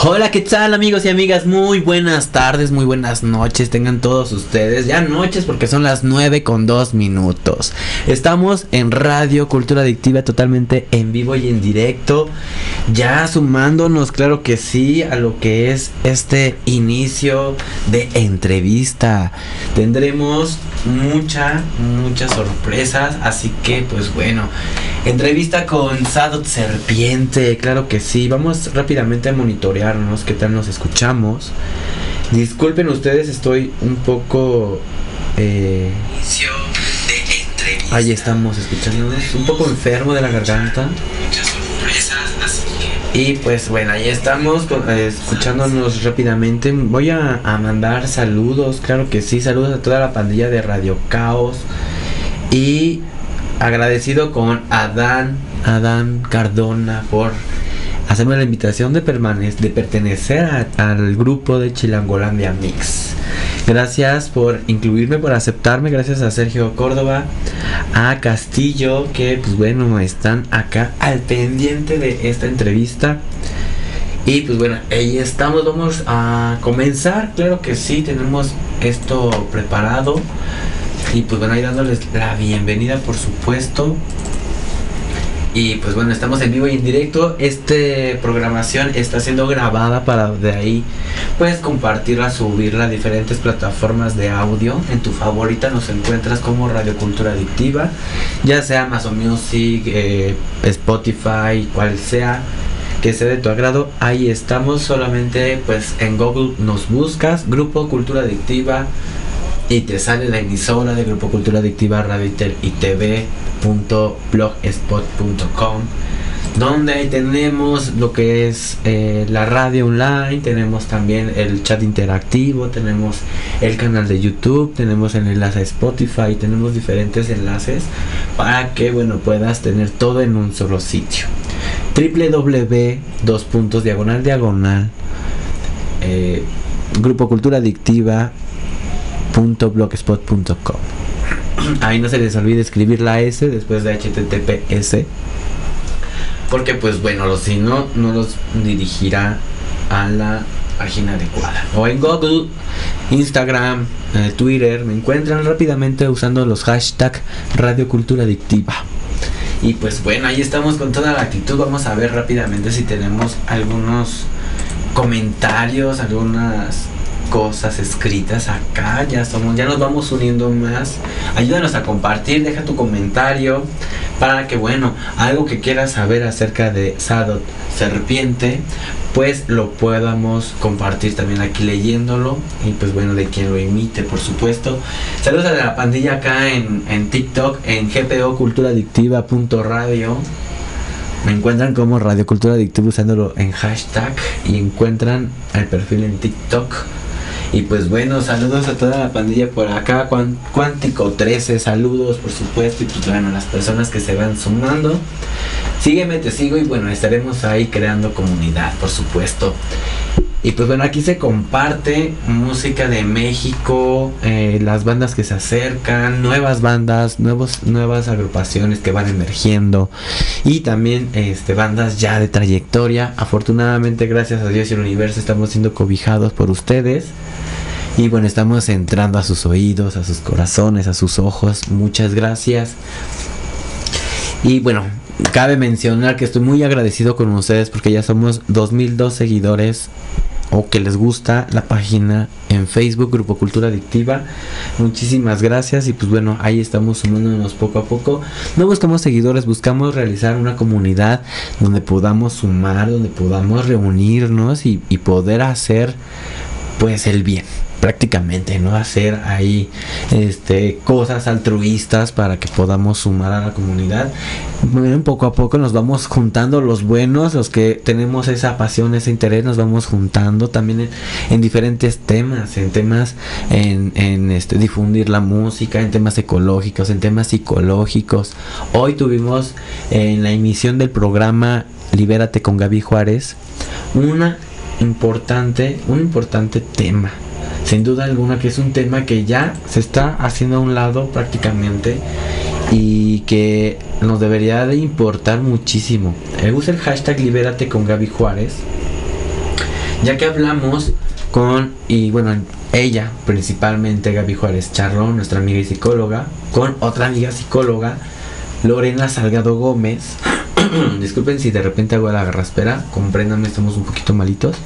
Hola, ¿qué tal amigos y amigas? Muy buenas tardes, muy buenas noches, tengan todos ustedes. Ya noches porque son las 9 con 2 minutos. Estamos en Radio Cultura Adictiva totalmente en vivo y en directo. Ya sumándonos, claro que sí, a lo que es este inicio de entrevista. Tendremos mucha, muchas sorpresas, así que pues bueno, entrevista con Sadot Serpiente, claro que sí. Vamos rápidamente a monitorear qué tal nos escuchamos. Disculpen ustedes, estoy un poco... Eh, ahí estamos escuchándonos, un poco enfermo de la garganta. Y pues bueno, ahí estamos eh, escuchándonos rápidamente. Voy a, a, mandar saludos, claro que sí, saludos a toda la pandilla de Radio Caos. Y agradecido con Adán, Adán Cardona por hacerme la invitación de, de pertenecer al grupo de Chilangolandia Mix. Gracias por incluirme, por aceptarme. Gracias a Sergio Córdoba, a Castillo, que pues bueno, están acá al pendiente de esta entrevista. Y pues bueno, ahí estamos, vamos a comenzar. Claro que sí, tenemos esto preparado. Y pues bueno, ahí dándoles la bienvenida, por supuesto. Y pues bueno, estamos en vivo y en directo. Esta programación está siendo grabada para de ahí puedes compartirla, subirla a diferentes plataformas de audio. En tu favorita nos encuentras como Radio Cultura Adictiva, ya sea Amazon Music, eh, Spotify, cual sea que sea de tu agrado. Ahí estamos solamente pues en Google nos buscas Grupo Cultura Adictiva y te sale la emisora de Grupo Cultura Adictiva Radio y TV .blogspot.com donde tenemos lo que es eh, la radio online, tenemos también el chat interactivo, tenemos el canal de YouTube, tenemos el enlace a Spotify, tenemos diferentes enlaces para que bueno puedas tener todo en un solo sitio. www dos puntos diagonal diagonal eh, grupo cultura adictiva blogspot.com Ahí no se les olvide escribir la S después de HTTPS. Porque pues bueno, si no, no los dirigirá a la página adecuada. O en Google, Instagram, eh, Twitter, me encuentran rápidamente usando los hashtags Radio Cultura Adictiva. Y pues bueno, ahí estamos con toda la actitud. Vamos a ver rápidamente si tenemos algunos comentarios, algunas cosas escritas acá, ya somos, ya nos vamos uniendo más. Ayúdanos a compartir, deja tu comentario para que bueno, algo que quieras saber acerca de Sadot Serpiente, pues lo podamos compartir también aquí leyéndolo y pues bueno, de quien lo imite, por supuesto. Saludos a la pandilla acá en, en TikTok, en GPO Cultura Adictiva Radio. Me encuentran como Radio Cultura Adictiva usándolo en hashtag y encuentran el perfil en TikTok y pues bueno, saludos a toda la pandilla por acá, Cuántico 13, saludos por supuesto, y pues bueno, las personas que se van sumando. Sígueme, te sigo y bueno, estaremos ahí creando comunidad, por supuesto. Y pues bueno, aquí se comparte música de México, eh, las bandas que se acercan, nuevas bandas, nuevos, nuevas agrupaciones que van emergiendo y también este, bandas ya de trayectoria. Afortunadamente, gracias a Dios y el universo, estamos siendo cobijados por ustedes. Y bueno, estamos entrando a sus oídos, a sus corazones, a sus ojos. Muchas gracias. Y bueno, cabe mencionar que estoy muy agradecido con ustedes porque ya somos 2002 seguidores o que les gusta la página en Facebook Grupo Cultura Adictiva. Muchísimas gracias y pues bueno, ahí estamos sumándonos poco a poco. No buscamos seguidores, buscamos realizar una comunidad donde podamos sumar, donde podamos reunirnos y, y poder hacer pues el bien prácticamente, ¿no? Hacer ahí este, cosas altruistas para que podamos sumar a la comunidad. Bueno, poco a poco nos vamos juntando los buenos, los que tenemos esa pasión, ese interés, nos vamos juntando también en, diferentes temas, en temas en, en este, difundir la música, en temas ecológicos, en temas psicológicos. Hoy tuvimos en la emisión del programa Libérate con Gaby Juárez una importante, un importante tema sin duda alguna que es un tema que ya se está haciendo a un lado prácticamente y que nos debería de importar muchísimo. Eh, usa el hashtag libérate con Gaby Juárez, ya que hablamos con, y bueno, ella principalmente Gaby Juárez Charrón, nuestra amiga y psicóloga, con otra amiga psicóloga, Lorena Salgado Gómez. Disculpen si de repente hago la garraspera, compréndanme, estamos un poquito malitos.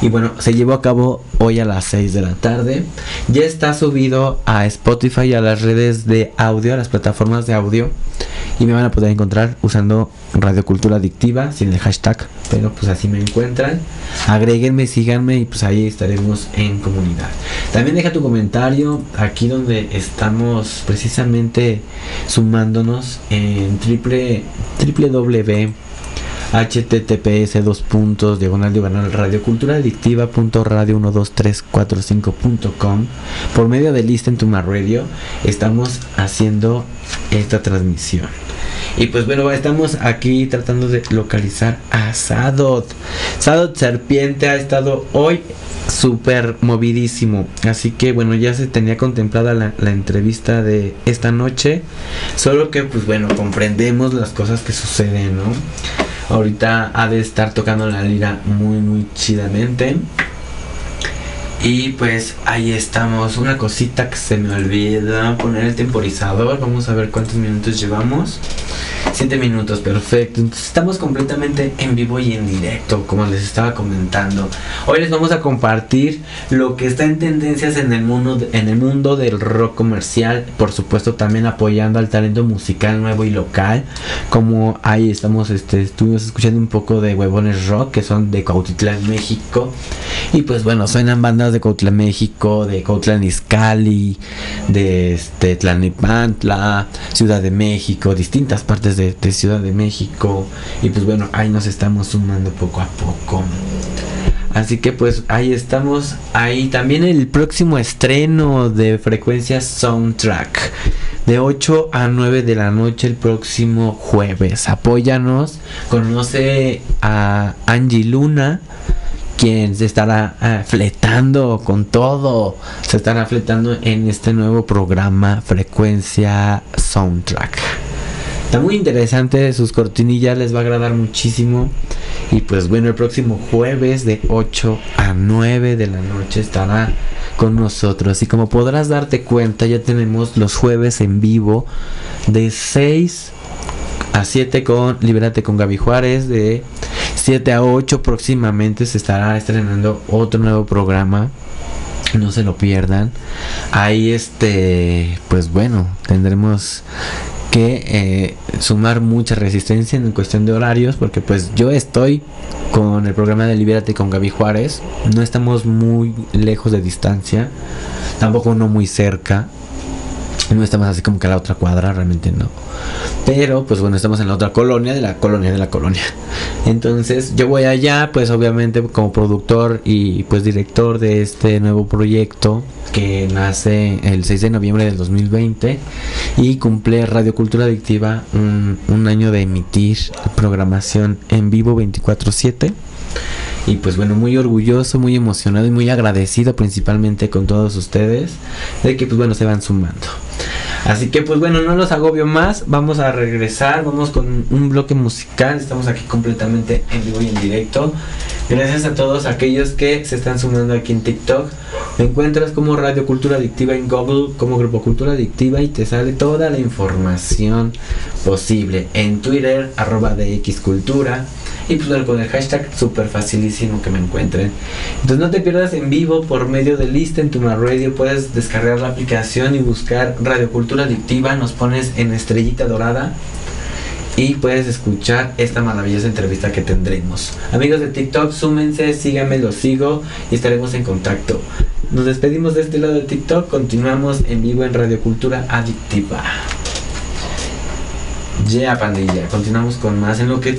Y bueno, se llevó a cabo hoy a las 6 de la tarde. Ya está subido a Spotify y a las redes de audio, a las plataformas de audio. Y me van a poder encontrar usando Radio Cultura Adictiva, sin el hashtag, pero pues así me encuentran. Agréguenme, síganme y pues ahí estaremos en comunidad. También deja tu comentario aquí donde estamos precisamente sumándonos en triple, www https dos puntos diagonal diagonal radio cultura adictiva punto radio 12345.com por medio de Listen to My Radio estamos haciendo esta transmisión. Y pues bueno estamos aquí tratando de localizar a Sadot. Sadot Serpiente ha estado hoy súper movidísimo. Así que bueno ya se tenía contemplada la, la entrevista de esta noche. Solo que pues bueno comprendemos las cosas que suceden no Ahorita ha de estar tocando la lira muy, muy chidamente. Y pues ahí estamos. Una cosita que se me olvida. Poner el temporizador. Vamos a ver cuántos minutos llevamos. 7 minutos, perfecto. Entonces estamos completamente en vivo y en directo, como les estaba comentando. Hoy les vamos a compartir lo que está en tendencias en el mundo, en el mundo del rock comercial. Por supuesto, también apoyando al talento musical nuevo y local. Como ahí estamos, este, estuvimos escuchando un poco de Huevones Rock, que son de Cautitlán, México. Y pues bueno, suenan bandas de Cautitlán, México, de Cautitlán Izcalli, de este, Ciudad de México, distintas partes de Ciudad de México. Y pues bueno, ahí nos estamos sumando poco a poco. Así que pues ahí estamos. Ahí también el próximo estreno de frecuencias soundtrack. De 8 a 9 de la noche el próximo jueves. Apóyanos. Conoce a Angie Luna. Quien se estará ah, fletando con todo. Se estará fletando en este nuevo programa Frecuencia Soundtrack. Está muy interesante, sus cortinillas les va a agradar muchísimo. Y pues bueno, el próximo jueves de 8 a 9 de la noche estará con nosotros. Y como podrás darte cuenta, ya tenemos los jueves en vivo de 6 a 7 con Libérate con Gaby Juárez. De 7 a 8 próximamente se estará estrenando otro nuevo programa. No se lo pierdan. Ahí este pues bueno tendremos que eh, sumar mucha resistencia en cuestión de horarios porque pues yo estoy con el programa de Libérate con Gaby Juárez. No estamos muy lejos de distancia tampoco no muy cerca no estamos así como que a la otra cuadra, realmente no. Pero pues bueno, estamos en la otra colonia de la colonia de la colonia. Entonces yo voy allá, pues obviamente como productor y pues director de este nuevo proyecto que nace el 6 de noviembre del 2020 y cumple Radio Cultura Adictiva un, un año de emitir programación en vivo 24/7 y pues bueno, muy orgulloso, muy emocionado y muy agradecido principalmente con todos ustedes de que pues bueno se van sumando. Así que pues bueno, no los agobio más, vamos a regresar, vamos con un bloque musical, estamos aquí completamente en vivo y en directo. Gracias a todos aquellos que se están sumando aquí en TikTok. Me encuentras como Radio Cultura Adictiva en Google, como Grupo Cultura Adictiva y te sale toda la información posible. En Twitter, arroba DX Cultura. Y pues bueno, con el hashtag súper facilísimo que me encuentren. Entonces no te pierdas en vivo por medio de lista en tu radio. Puedes descargar la aplicación y buscar Radio Cultura Adictiva. Nos pones en estrellita dorada y puedes escuchar esta maravillosa entrevista que tendremos. Amigos de TikTok, súmense, síganme, los sigo y estaremos en contacto. Nos despedimos de este lado de TikTok, continuamos en vivo en Radio Cultura Adictiva. Ya pandilla, continuamos con más en lo que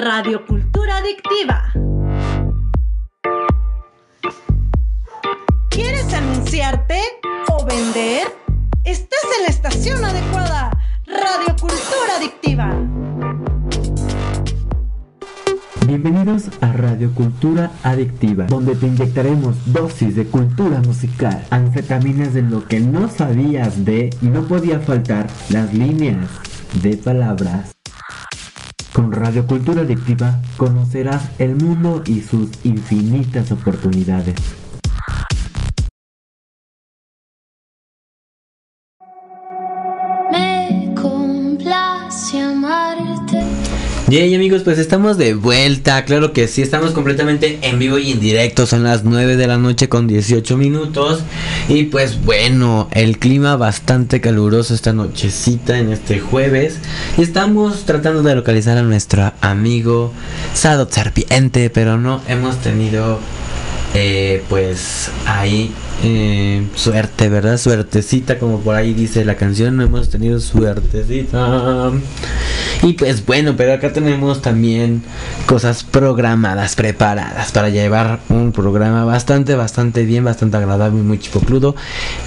Radio Cultura Adictiva. ¿Quieres anunciarte o vender? Estás en la estación adecuada. Radio Cultura Adictiva. Bienvenidos a Radio Cultura Adictiva, donde te inyectaremos dosis de cultura musical, anfetaminas de lo que no sabías de y no podía faltar las líneas de palabras. Con Radio Cultura Adictiva conocerás el mundo y sus infinitas oportunidades. Y amigos, pues estamos de vuelta, claro que sí, estamos completamente en vivo y en directo, son las 9 de la noche con 18 minutos. Y pues bueno, el clima bastante caluroso esta nochecita en este jueves. Y estamos tratando de localizar a nuestro amigo Sado Serpiente, pero no hemos tenido eh, pues ahí eh, suerte, ¿verdad? Suertecita, como por ahí dice la canción, no hemos tenido suertecita. Y pues bueno, pero acá tenemos también cosas programadas, preparadas para llevar un programa bastante, bastante bien, bastante agradable muy chipocludo.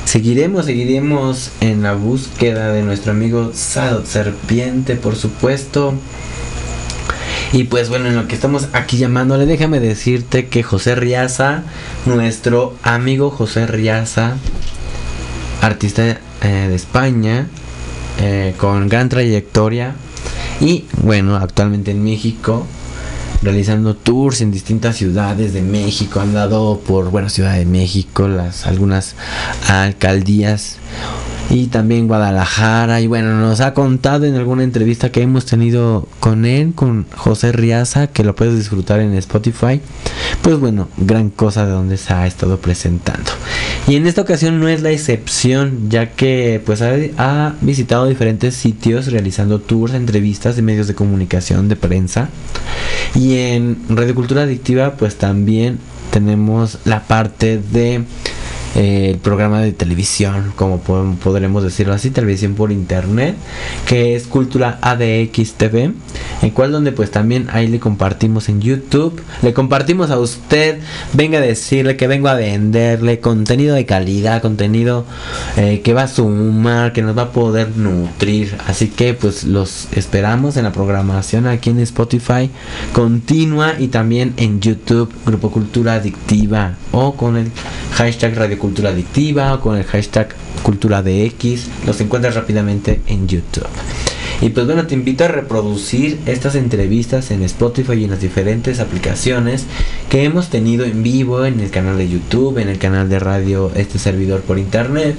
Seguiremos, seguiremos en la búsqueda de nuestro amigo Sado Serpiente, por supuesto. Y pues bueno, en lo que estamos aquí llamándole, déjame decirte que José Riaza, nuestro amigo José Riaza, artista eh, de España, eh, con gran trayectoria y bueno, actualmente en México, realizando tours en distintas ciudades de México, han dado por, bueno, Ciudad de México, las algunas alcaldías y también Guadalajara. Y bueno nos ha contado en alguna entrevista que hemos tenido con él con José Riaza que lo puedes disfrutar en Spotify. Pues bueno gran cosa de donde se ha estado presentando. Y en esta ocasión no es la excepción ya que pues ha, ha visitado diferentes sitios realizando tours entrevistas de medios de comunicación de prensa. Y en Radio Cultura Adictiva pues también tenemos la parte de el programa de televisión, como podremos decirlo así, televisión por internet, que es Cultura ADX TV, el cual donde pues también ahí le compartimos en YouTube, le compartimos a usted, venga a decirle que vengo a venderle contenido de calidad, contenido eh, que va a sumar, que nos va a poder nutrir, así que pues los esperamos en la programación aquí en Spotify continua y también en YouTube, Grupo Cultura Adictiva o con el hashtag Radio Cultura Adictiva o con el hashtag Cultura de X. Los encuentras rápidamente en YouTube. Y pues bueno, te invito a reproducir estas entrevistas en Spotify y en las diferentes aplicaciones que hemos tenido en vivo en el canal de YouTube, en el canal de radio, este servidor por internet.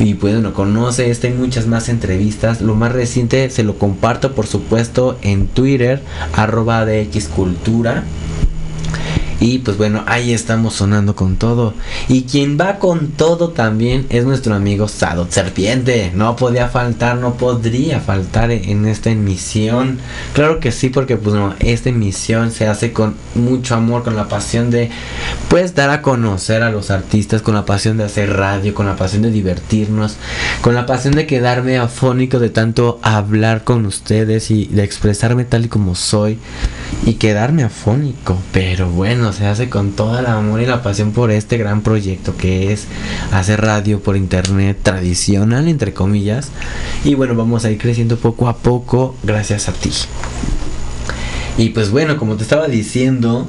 Y pues bueno, conoce esta y muchas más entrevistas. Lo más reciente se lo comparto por supuesto en Twitter, arroba DX Cultura. Y pues bueno, ahí estamos sonando con todo. Y quien va con todo también es nuestro amigo Sado Serpiente. No podía faltar, no podría faltar en esta emisión. Claro que sí, porque pues no, esta emisión se hace con mucho amor, con la pasión de pues dar a conocer a los artistas, con la pasión de hacer radio, con la pasión de divertirnos, con la pasión de quedarme afónico de tanto hablar con ustedes y de expresarme tal y como soy y quedarme afónico. Pero bueno, se hace con toda la amor y la pasión por este gran proyecto que es hacer radio por internet tradicional, entre comillas. Y bueno, vamos a ir creciendo poco a poco gracias a ti. Y pues bueno, como te estaba diciendo,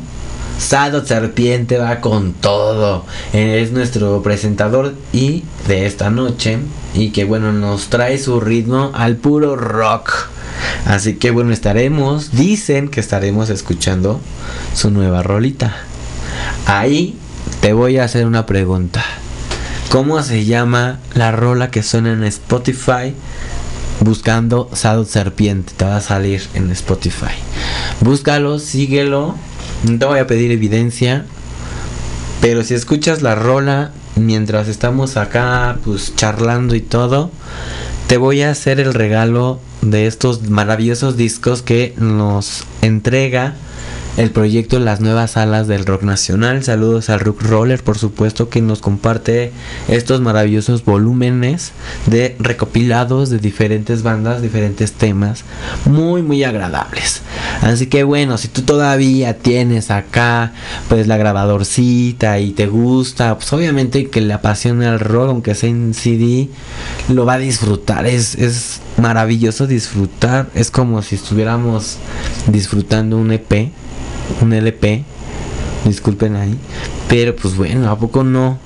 Sado Serpiente va con todo. Es nuestro presentador y de esta noche. Y que bueno, nos trae su ritmo al puro rock. Así que bueno, estaremos, dicen que estaremos escuchando su nueva rolita. Ahí te voy a hacer una pregunta. ¿Cómo se llama la rola que suena en Spotify? Buscando Sado Serpiente, te va a salir en Spotify. Búscalo, síguelo. No te voy a pedir evidencia. Pero si escuchas la rola mientras estamos acá, pues charlando y todo, te voy a hacer el regalo de estos maravillosos discos que nos entrega el proyecto Las Nuevas Alas del Rock Nacional. Saludos al Rock Roller, por supuesto, que nos comparte estos maravillosos volúmenes de recopilados de diferentes bandas, diferentes temas, muy, muy agradables. Así que bueno, si tú todavía tienes acá, pues la grabadorcita y te gusta, pues obviamente que le apasiona el rock, aunque sea en CD, lo va a disfrutar. Es, es maravilloso disfrutar. Es como si estuviéramos disfrutando un EP un LP. Disculpen ahí. Pero pues bueno, ¿a poco no?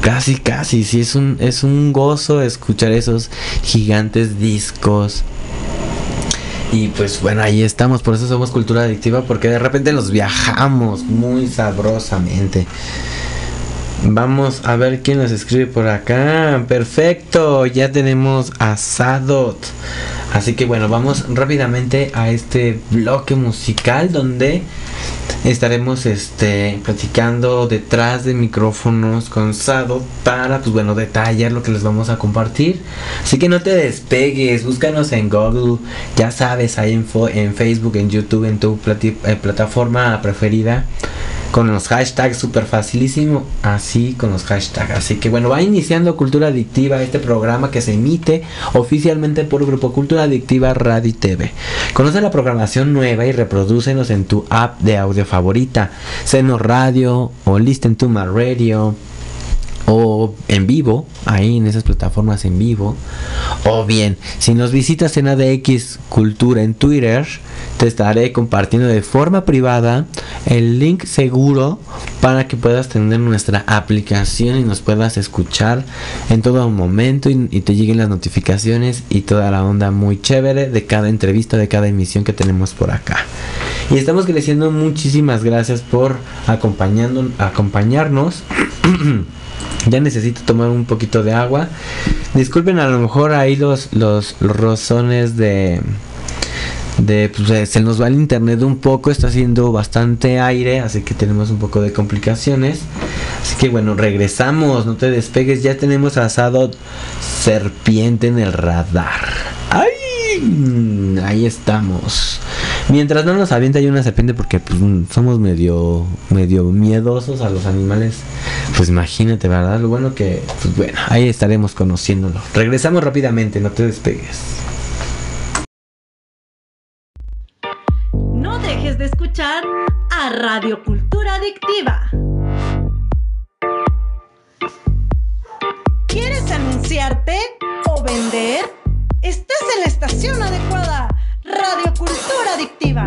Casi, casi. Sí, es un, es un gozo escuchar esos gigantes discos. Y pues bueno, ahí estamos. Por eso somos cultura adictiva. Porque de repente los viajamos muy sabrosamente. Vamos a ver quién nos escribe por acá. Perfecto, ya tenemos a Sadot. Así que bueno, vamos rápidamente a este bloque musical donde estaremos este platicando detrás de micrófonos con Sadot para pues bueno detallar lo que les vamos a compartir. Así que no te despegues, búscanos en Google, ya sabes, hay en, en Facebook, en YouTube, en tu eh, plataforma preferida con los hashtags súper facilísimo. Así con los hashtags. Así que bueno va iniciando cultura adictiva este programa que se emite oficialmente por grupo cultura adictiva radio y tv conoce la programación nueva y reprodúcenos en tu app de audio favorita. Seno Radio o Listen to My Radio o en vivo, ahí en esas plataformas en vivo, o bien, si nos visitas en ADX Cultura en Twitter, te estaré compartiendo de forma privada el link seguro para que puedas tener nuestra aplicación y nos puedas escuchar en todo momento y, y te lleguen las notificaciones y toda la onda muy chévere de cada entrevista, de cada emisión que tenemos por acá. Y estamos creciendo, muchísimas gracias por acompañando, acompañarnos. Ya necesito tomar un poquito de agua. Disculpen a lo mejor ahí los, los, rozones de... De, pues, se nos va el internet un poco, está haciendo bastante aire, así que tenemos un poco de complicaciones. Así que bueno, regresamos, no te despegues, ya tenemos asado serpiente en el radar. ¡Ay! Ahí estamos. Mientras no nos avienta hay una serpiente porque pues, somos medio medio miedosos a los animales. Pues imagínate, ¿verdad? Lo bueno que pues bueno, ahí estaremos conociéndolo. Regresamos rápidamente, no te despegues. No dejes de escuchar a Radio Cultura Adictiva. ¿Quieres anunciarte o vender? Estás en la estación adecuada. Radio Cultura Adictiva.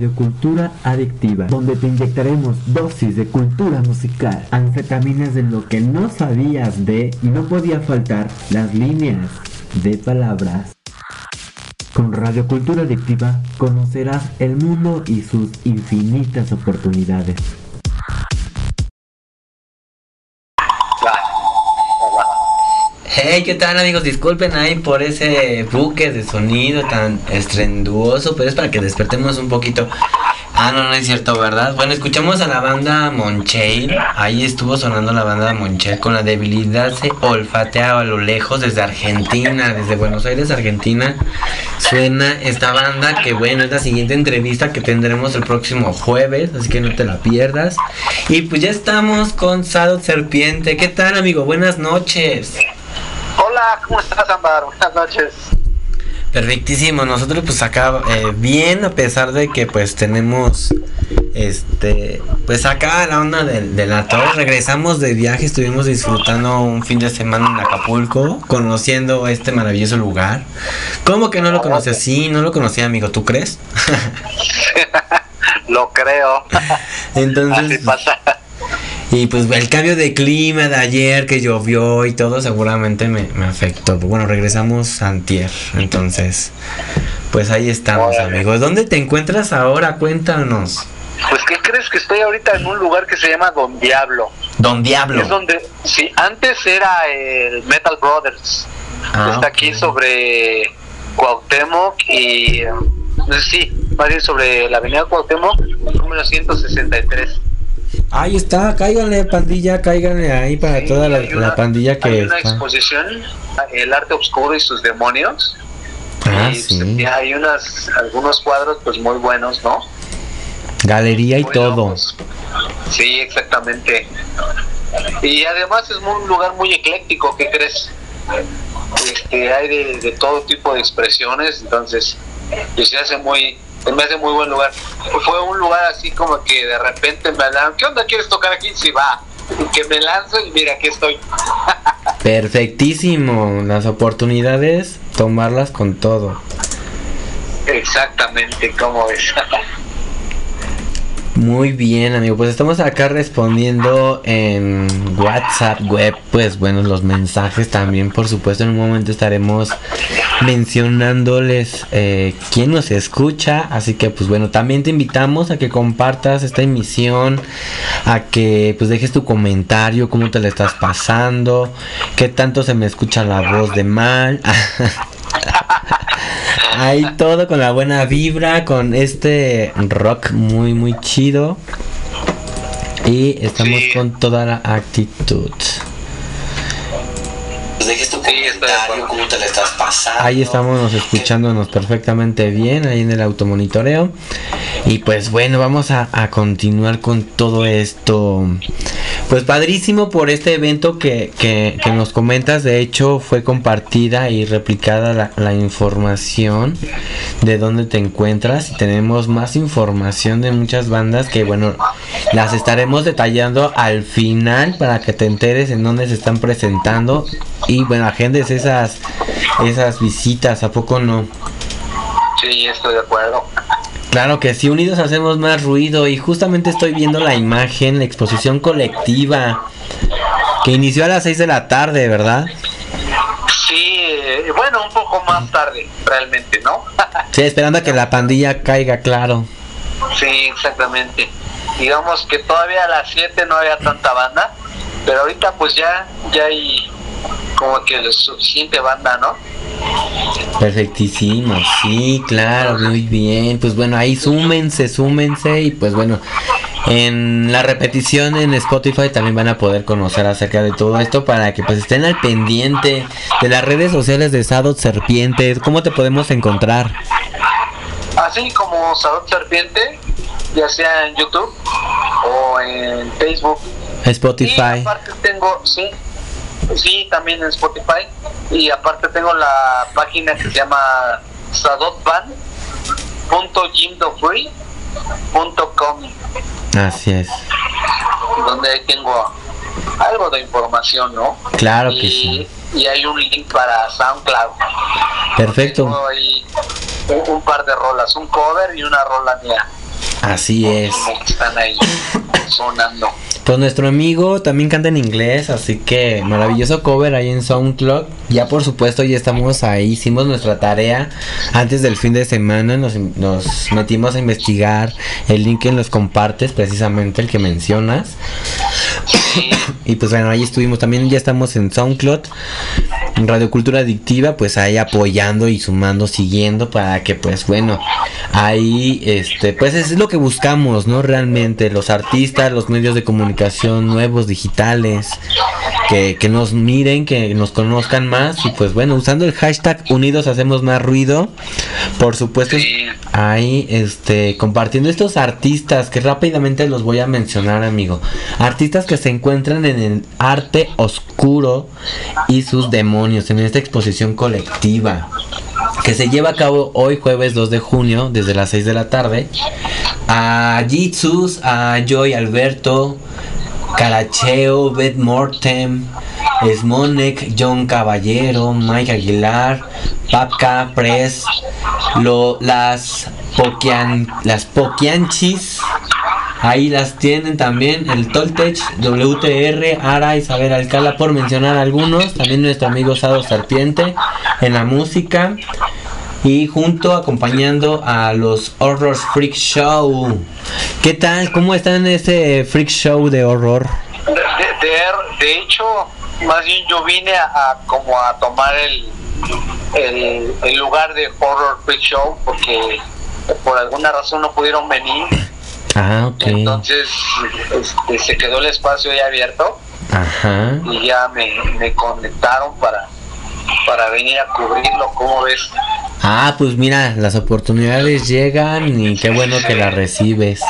A Radio Cultura Adictiva, donde te inyectaremos dosis de cultura musical, anfetaminas de lo que no sabías de y no podía faltar las líneas de palabras. Con Radio Cultura Adictiva conocerás el mundo y sus infinitas oportunidades. ¿Qué tal amigos? Disculpen ahí por ese buque de sonido tan estrenduoso, pero es para que despertemos un poquito. Ah, no, no es cierto, ¿verdad? Bueno, escuchamos a la banda Moncheil. Ahí estuvo sonando la banda Moncheil con la debilidad se olfateaba a lo lejos desde Argentina, desde Buenos Aires, Argentina. Suena esta banda que bueno, es la siguiente entrevista que tendremos el próximo jueves, así que no te la pierdas. Y pues ya estamos con Sado Serpiente. ¿Qué tal, amigo? Buenas noches. Hola, ¿cómo estás, Ámbar? Buenas noches. Perfectísimo, nosotros pues acá eh, bien a pesar de que pues tenemos este pues acá la onda de, de la torre, regresamos de viaje, estuvimos disfrutando un fin de semana en Acapulco, conociendo este maravilloso lugar. ¿Cómo que no lo conocí así? No lo conocía amigo, ¿tú crees? Lo creo. Entonces Así pasa. Y pues el cambio de clima de ayer que llovió y todo seguramente me, me afectó. Bueno, regresamos a antier, entonces pues ahí estamos amigos. ¿Dónde te encuentras ahora? Cuéntanos. Pues, ¿qué crees que estoy ahorita en un lugar que se llama Don Diablo? Don Diablo. Es donde, sí, antes era el Metal Brothers. Ah, Está aquí sobre Cuauhtémoc y, eh, sí, más bien sobre la avenida Cuauhtémoc, número 163. Ahí está, cáiganle pandilla, cáiganle ahí para Sí, toda la, pandilla que Hay una está. exposición, el arte oscuro y sus demonios. Ah, y sí. hay unas, algunos cuadros pues muy buenos, ¿no? Galería y todo. Sí, exactamente. Y además es un lugar muy ecléctico, ¿qué crees? Este, hay de, de todo tipo de expresiones, entonces pues, se hace muy, se me hace muy buen lugar. Fue un lugar así como que de repente me hablaron, ¿qué onda quieres tocar aquí? Sí, va. Que me lanzo y mira, aquí estoy. Perfectísimo. Las oportunidades, tomarlas con todo. Exactamente, como es. Muy bien, amigo. Pues estamos acá respondiendo en WhatsApp web. Pues bueno, los mensajes también, por supuesto. En un momento estaremos mencionándoles eh, quién nos escucha. Así que, pues bueno, también te invitamos a que compartas esta emisión, a que pues dejes tu comentario, cómo te la estás pasando, qué tanto se me escucha la voz de mal. Ahí todo con la buena vibra, con este rock muy muy chido. Y estamos Sí. con toda la actitud. Sí, estoy de acuerdo. cómo te la estás pasando. Ahí estamos escuchándonos perfectamente bien, ahí en el automonitoreo. Y pues bueno, vamos a, a continuar con todo esto. Pues padrísimo por este evento que, que- nos comentas. De hecho, fue compartida y replicada la, la información de dónde te encuentras. Tenemos más información de muchas bandas que, bueno, las estaremos detallando al final para que te enteres en dónde se están presentando. Y bueno, agendes esas, esas visitas, ¿a poco no? Sí, estoy de acuerdo. Claro que sí, unidos hacemos más ruido y justamente estoy viendo la imagen, la exposición colectiva que inició a las 6 de la tarde, ¿verdad? Sí, eh, bueno, un poco más tarde, realmente, ¿no? Sí, esperando a que la pandilla caiga, claro. sí, exactamente. Digamos que todavía a las 7 no había tanta banda, pero ahorita pues ya, ya hay como que suficiente banda, ¿no? Perfectísimo, sí, claro, muy bien. Pues bueno, ahí súmense, súmense y pues bueno, en la repetición en Spotify también van a poder conocer acerca de todo esto para que pues estén al pendiente de las redes sociales de Sadot Serpientes. ¿Cómo te podemos encontrar? Así como Salud Serpiente, ya sea en YouTube o en Facebook. Y Spotify. aparte tengo, sí, sí, también en Spotify. Y aparte tengo la página que se llama sadotban.jimdofree.com Así es. donde tengo algo de información, ¿no? Claro y, que sí. Y hay un link para SoundCloud. Perfecto. Tengo ahí un, un par de rolas, un cover y una rola mía. Así es. que Están ahí sonando. Pues nuestro amigo también canta en inglés, así que maravilloso cover ahí en SoundCloud. Ya por supuesto ya estamos ahí, hicimos nuestra tarea antes del fin de semana, nos, nos metimos a investigar el link que nos compartes, precisamente el que mencionas. Y pues bueno, ahí estuvimos también, ya estamos en SoundCloud, en Radio Cultura Adictiva, pues ahí apoyando y sumando, siguiendo para que pues bueno, ahí este, pues es lo que buscamos, ¿no? Realmente los artistas, los medios de comunicación nuevos, digitales, que, que nos miren, que nos conozcan más y pues bueno, usando el hashtag Unidos hacemos más ruido, por supuesto Sí. ahí este compartiendo estos artistas que rápidamente los voy a mencionar amigo artistas que se encuentran en el arte oscuro y sus demonios en esta exposición colectiva que se lleva a cabo hoy jueves 2 de junio desde las 6 de la tarde a Jitsus, a Joy Alberto Caracheo, Beth Mortem, Smonek, John Caballero, Mike Aguilar, Papka, Press, lo, las las Poquianchis, ahí las tienen también, el Toltech, WTR, Ara, Isabel Alcala, por mencionar algunos, también nuestro amigo Sado Serpiente en la música. Y junto acompañando a los Horrors Freak Show. ¿Qué tal? ¿Cómo están ese Freak Show de horror? De, hecho, más bien yo vine a, como a tomar el, el lugar de Horror Freak Show porque por alguna razón no pudieron venir. Ah, ok. Entonces este, se quedó el espacio ahí abierto Ajá. y ya me, me conectaron para, para venir a cubrirlo. ¿Cómo ves? Ah, pues mira, las oportunidades llegan y qué bueno que las recibes.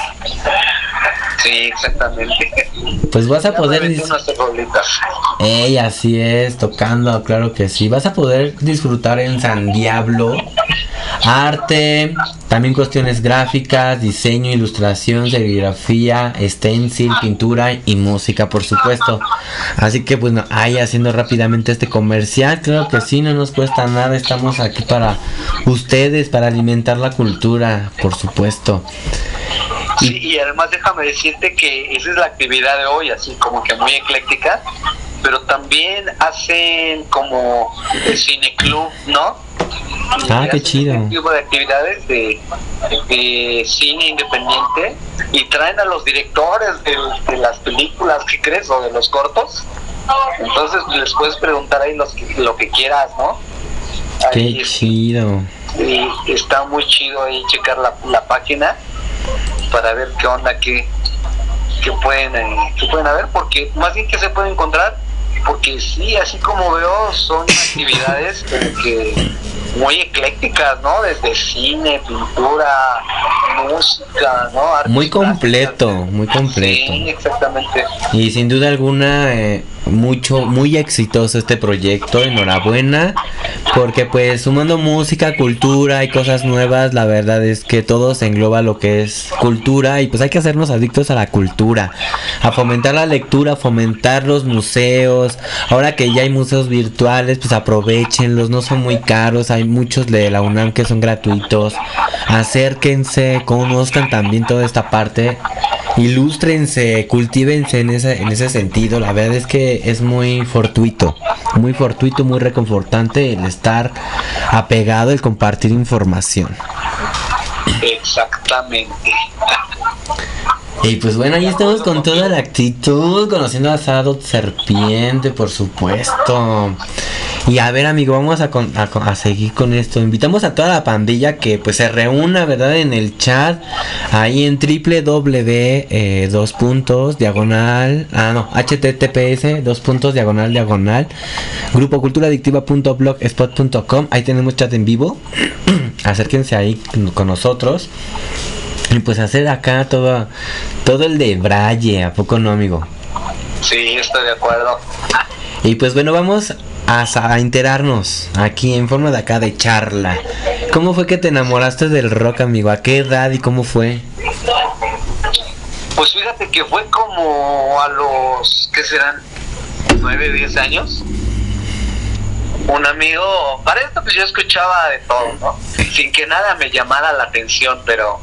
Sí, exactamente. Pues vas a Ya poder... unas. Ey, así es, tocando, claro que sí. Vas a poder disfrutar en San Diablo arte, también cuestiones gráficas, diseño, ilustración, serigrafía, stencil, pintura y música, por supuesto. Así que bueno, ahí haciendo rápidamente este comercial, claro que sí, no nos cuesta nada, estamos aquí para ustedes, para alimentar la cultura, por supuesto. Sí, y además déjame decirte que esa es la actividad de hoy, así como que muy ecléctica, pero también hacen como el cineclub, ¿no? Ah, qué chido. Este tipo de actividades de, de cine independiente y traen a los directores de, de las películas, ¿qué crees? O de los cortos. Entonces les puedes preguntar ahí los que- lo que quieras, ¿no? Ahí, Qué chido. y está muy chido ahí checar la, la página para ver qué onda, qué, qué pueden, eh, qué pueden haber, porque más bien que se puede encontrar, porque sí, así como veo, son actividades que muy eclécticas, ¿no? Desde cine, pintura, música, ¿no? Artes Muy completo, plásticas. muy completo. Sí, exactamente. Y sin duda alguna, eh, mucho, muy exitoso este proyecto. Enhorabuena. Porque pues sumando música, cultura y cosas nuevas, la verdad es que todo se engloba lo que es cultura. Y pues hay que hacernos adictos a la cultura. A fomentar la lectura, fomentar los museos. Ahora que ya hay museos virtuales, pues aprovechenlos. No son muy caros. Hay muchos de la UNAM que son gratuitos. Acérquense, conozcan también toda esta parte ilústrense, cultívense en ese, en ese sentido. La verdad es que es muy fortuito, muy fortuito, muy reconfortante el estar apegado, el compartir información. Exactamente. Y pues bueno, ahí estamos con toda la actitud, conociendo a Sadot Serpiente, por supuesto. Y a ver, amigo, vamos a, con- a seguir con esto. Invitamos a toda la pandilla que pues se reúna, ¿verdad? En el chat, ahí en www, eh, dos puntos, diagonal, ah, no, https, dos puntos, diagonal, diagonal, grupo culturaadictiva.blogspot.com. Ahí tenemos chat en vivo. Acérquense ahí con- con nosotros. Y pues hacer acá todo, todo el de Braille, ¿a poco no, amigo? Sí, estoy de acuerdo. Y pues bueno, vamos a, a enterarnos aquí en forma de acá de charla. ¿Cómo fue que te enamoraste del rock, amigo? ¿A qué edad y cómo fue? Pues fíjate que fue como a los, ¿qué serán? 9, 10 años. un amigo, para esto pues yo escuchaba de todo, ¿no? Sin que nada me llamara la atención, pero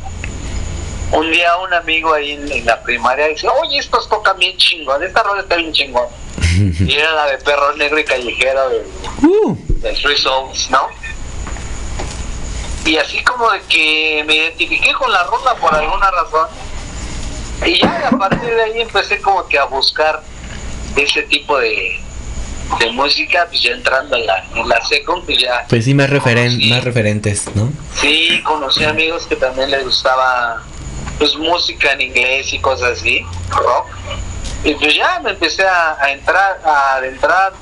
un día un amigo ahí en, en la primaria dice, oye, estos tocan bien chingón, esta rola está bien chingón. Y era la de Perro Negro y Callejero de, Uh, de Three Souls, ¿no? Y así como de que me identifiqué con la rola por alguna razón. Y ya a partir de ahí empecé como que a buscar ese tipo de, de música, pues ya entrando en la, en la secund, pues ya pues sí, más, referen más referentes, ¿no? Sí, conocí amigos que también les gustaba pues música en inglés y cosas así, rock. Y pues ya me empecé a, a entrar, a adentrar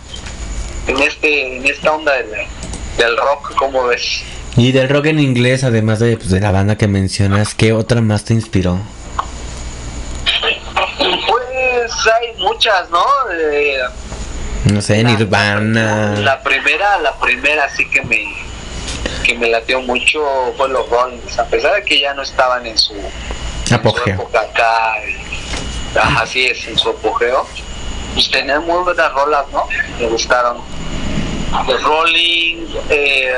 en este, en esta onda del, del rock, como ves. Y del rock en inglés, además de, pues, de la banda que mencionas, ¿qué otra más te inspiró? Pues hay muchas, ¿no? Eh, No sé, la- Nirvana. La primera, la primera sí que me que me latió mucho fue los Rollins, a pesar de que ya no estaban en su, en su época acá, y- así es, en su apogeo, pues tenían muy buenas rolas, ¿no? Me gustaron. Los Rolling, eh,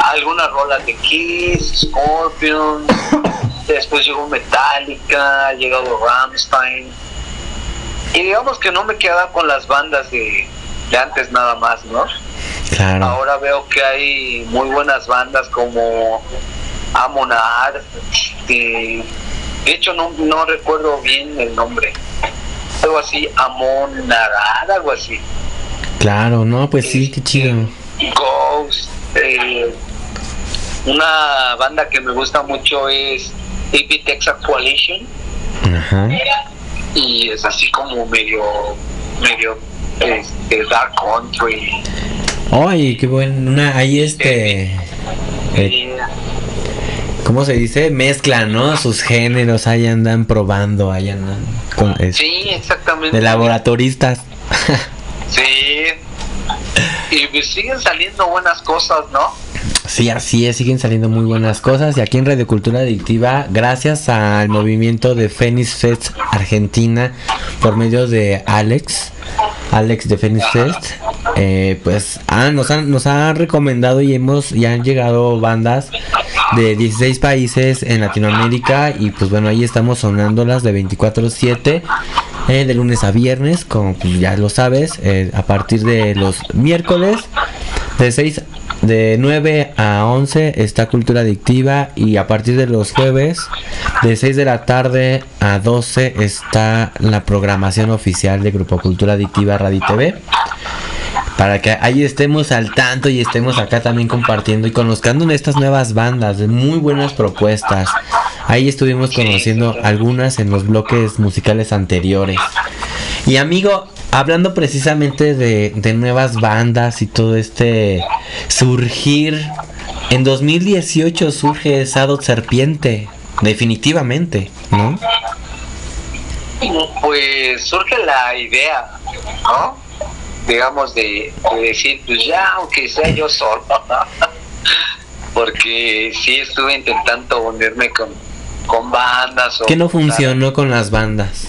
algunas rolas de Kiss, Scorpions, después llegó Metallica, llegó Rammstein, y digamos que no me quedaba con las bandas de, de antes nada más, ¿no? Claro. Ahora veo que hay muy buenas bandas como Amonar, este, de hecho no, no recuerdo bien el nombre, algo así, Amonarar, algo así, Claro, no, pues sí, qué chido. Ghost, eh, una banda que me gusta mucho es Epitex Coalition Ajá. y es así como medio, medio este, dark country. Ay, qué bueno. Una, ahí este. eh, Eh, ¿Cómo se dice? Mezclan, ¿no? Sus géneros, ahí andan probando, ahí andan. Con, es- sí, exactamente. de laboratoristas. Sí. Y pues siguen saliendo buenas cosas, ¿no? Sí, así es, siguen saliendo muy buenas cosas. Y aquí en Radio Cultura Adictiva, gracias al movimiento de Phoenix Fest Argentina, por medio de Alex, Alex de Phoenix Fest, eh, pues ah, nos, han, nos han recomendado y hemos ya han llegado bandas de 16 países en Latinoamérica. Y pues bueno, ahí estamos sonándolas de 24-7. eh, de lunes a viernes, como ya lo sabes, eh, a partir de los miércoles de 6 de 9 a 11 está Cultura Adictiva y a partir de los jueves de 6 de la tarde a 12 está la programación oficial de Grupo Cultura Adictiva Radio TV. Para que ahí estemos al tanto y estemos acá también compartiendo y conozcando estas nuevas bandas de muy buenas propuestas. Ahí estuvimos conociendo algunas en los bloques musicales anteriores. Y amigo, hablando precisamente de, de nuevas bandas y todo este surgir, en 2018 surge Sado Serpiente, definitivamente, ¿no? Pues surge la idea, ¿no? Digamos, de, de decir, pues ya, aunque sea yo solo, porque sí estuve intentando unirme con, con bandas. o ¿Qué no funcionó con las bandas?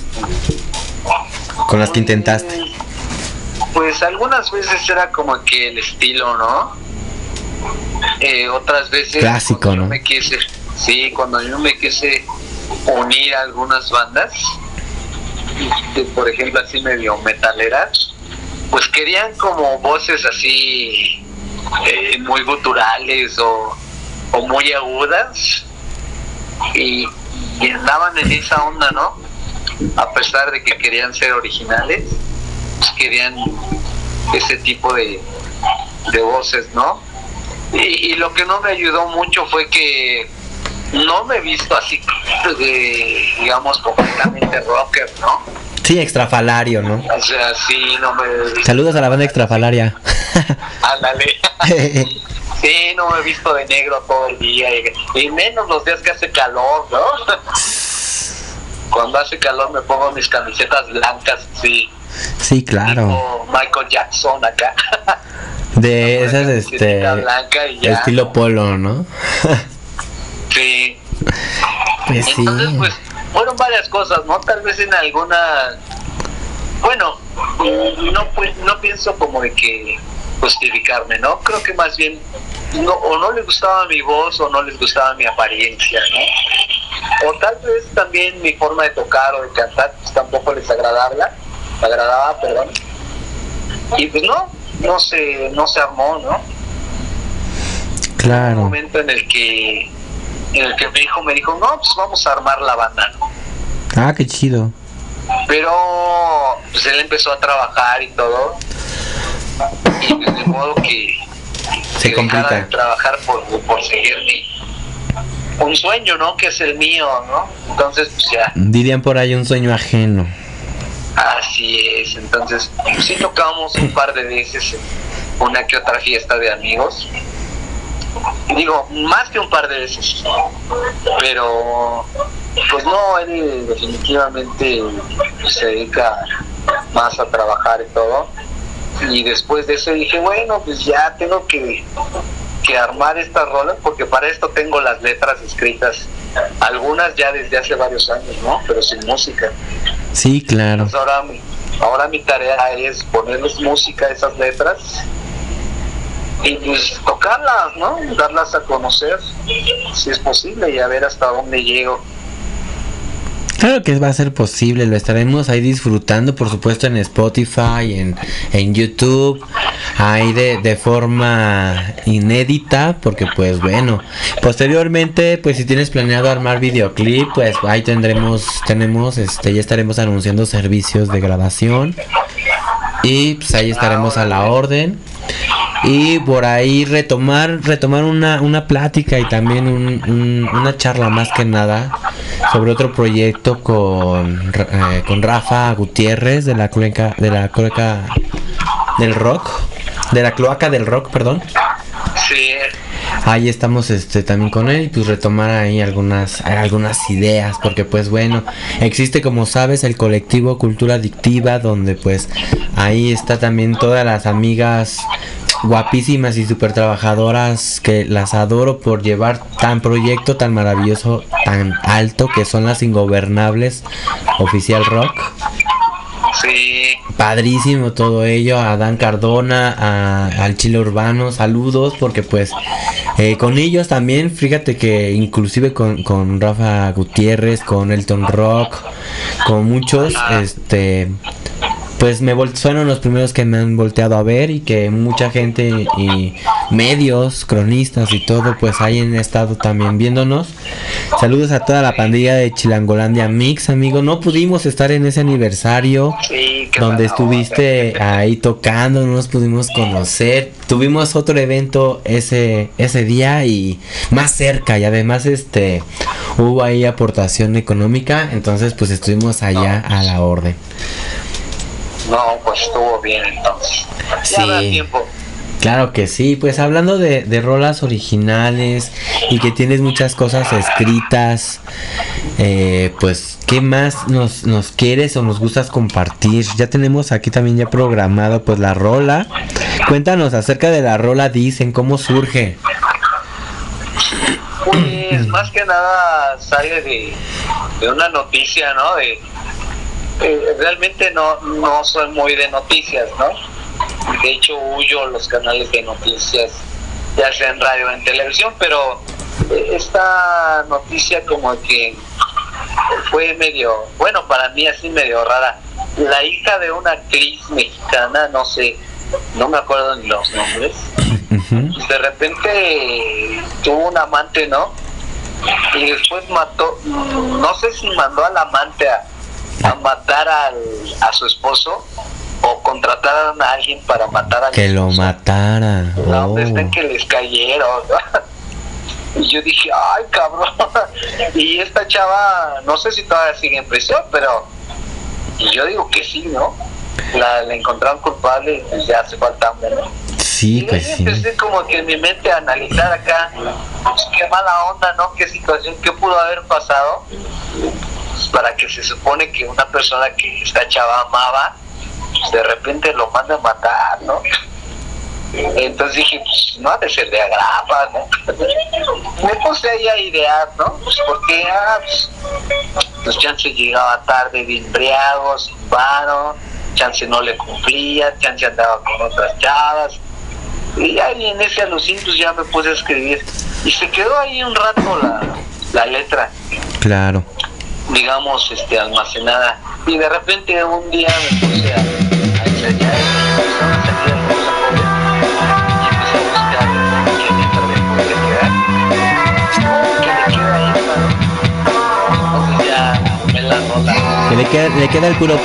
Con las que intentaste. Pues algunas veces era como que el estilo, ¿no? Eh, otras veces Clásico, ¿no? me quise, sí, cuando yo me quise unir a algunas bandas, este, por ejemplo así medio metaleras, pues querían como voces así eh, muy guturales o, o muy agudas y, y andaban en esa onda, ¿no? A pesar de que querían ser originales, pues querían ese tipo de, de voces, ¿no? Y, y lo que no me ayudó mucho fue que no me he visto así, de, digamos, completamente rocker, ¿no? Sí, extrafalario, ¿no? O sea, sí, no me. Saludos a la banda extrafalaria. Ándale. Sí, no me he visto de negro todo el día y menos los días que hace calor, ¿no? Cuando hace calor me pongo mis camisetas blancas, sí, sí, claro. tipo Michael Jackson acá. De esas, este, blanca y ya. estilo polo, ¿no? Sí. Pues sí. Entonces, pues, fueron varias cosas, ¿no? Tal vez en alguna... Bueno, no, pues, no pienso como de que justificarme, ¿no? Creo que más bien no, o no les gustaba mi voz o no les gustaba mi apariencia, ¿no? O tal vez también mi forma de tocar o de cantar pues tampoco les agradaba, agradaba, perdón. Y pues no, no se, no se armó, ¿no? Claro. Un momento en el que en el que mi hijo me dijo, no, pues vamos a armar la banda, ¿no? Ah, qué chido. Pero pues él empezó a trabajar y todo. De modo que Se que complica. de trabajar por, por seguir mi un sueño, ¿no? Que es el mío, ¿no? Entonces, pues ya, Dirían por ahí un sueño ajeno. así es. Entonces, pues, sí tocamos un par de veces en una que otra fiesta de amigos. Digo, más que un par de veces. Pero, pues no, él definitivamente se dedica más a trabajar y todo. Y después de eso dije, bueno, pues ya tengo que, que armar estas rolas porque para esto tengo las letras escritas. Algunas ya desde hace varios años, ¿no? Pero sin música. Sí, claro. Entonces ahora, mi- ahora mi tarea es ponerles música a esas letras y pues tocarlas, ¿no? Darlas a conocer, si es posible, y a ver hasta dónde llego. Claro que va a ser posible, lo estaremos ahí disfrutando, por supuesto, en Spotify, en, en YouTube, ahí de, de forma inédita, porque pues bueno, posteriormente, pues si tienes planeado armar videoclip, pues ahí tendremos, tenemos, este, ya estaremos anunciando servicios de grabación y pues ahí estaremos a la orden. Y por ahí retomar, retomar una, una plática y también un- un- una charla más que nada sobre otro proyecto con, eh, con Rafa Gutiérrez de la cloaca, de la cloaca del rock, de la cloaca del rock, perdón. Sí, Ahí estamos este también con él y pues retomar ahí algunas algunas ideas porque pues bueno, existe como sabes el colectivo Cultura Adictiva donde pues ahí está también todas las amigas guapísimas y súper trabajadoras que las adoro por llevar tan proyecto tan maravilloso, tan alto que son las ingobernables oficial rock. Sí, Padrísimo todo ello, a Dan Cardona, a- al Chile Urbano, saludos, porque pues eh, con ellos también, fíjate que inclusive con, con Rafa Gutiérrez, con Elton Rock, con muchos, este, pues me fueron los primeros que me han volteado a ver y que mucha gente y medios, cronistas y todo, pues ahí han estado también viéndonos. Saludos a toda la pandilla de Chilangolandia Mix, amigo. No pudimos estar en ese aniversario sí. donde estuviste ahí tocando, no nos pudimos conocer. Tuvimos otro evento ese ese día y más cerca y además este hubo ahí aportación económica, entonces pues estuvimos allá a la orden. No, pues estuvo bien entonces. Ya Sí. tiempo. Claro que sí, pues hablando de, de rolas originales y que tienes muchas cosas escritas, eh, pues ¿qué más nos, nos quieres o nos gustas compartir? Ya tenemos aquí también ya programado pues la rola. Cuéntanos acerca de la rola, dicen, cómo surge. Pues más que nada sale de, de una noticia, ¿no? De, eh, realmente no, no soy muy de noticias, ¿no? De hecho huyo los canales de noticias, ya sea en radio o en televisión, pero eh, esta noticia como que fue medio, bueno, para mí así medio rara. La hija de una actriz mexicana, no sé, no me acuerdo ni los nombres, de repente tuvo un amante, ¿no? Y después mató, no sé si mandó al amante a, a matar al, a su esposo o contrataron a alguien para matar a Que lo matara. Oh. en que les cayeron. Y yo dije, ay, cabrón. Y esta chava, no sé si todavía sigue en prisión, pero y yo digo que sí, ¿no? La, la encontraron culpable y pues ya hace falta ¿no? Sí, Y pues sí. empecé como que en mi mente a analizar acá, pues, qué mala onda, ¿no? Qué situación, qué pudo haber pasado para que se supone que una persona que esta chava amaba, pues, de repente lo manda a matar, ¿no? Entonces dije, pues no ha de ser de agrapa, ¿no? Me puse ahí a idear, ¿no? Pues porque, ah, pues, pues chance llegaba tarde de embriago, sin chance no le cumplía, chance andaba con otras chavas. Y ahí en ese a los cintos ya me puse a escribir. Y se quedó ahí un rato la, la letra, Claro. Digamos, este, almacenada. Y de repente un día me puse a, a ensayar y empezaron a salir algunos acordes. Y empecé a buscar le podría quedar. ¿Qué le queda ahí? para- Entonces ya me la rola. Que le queda, le queda el puro.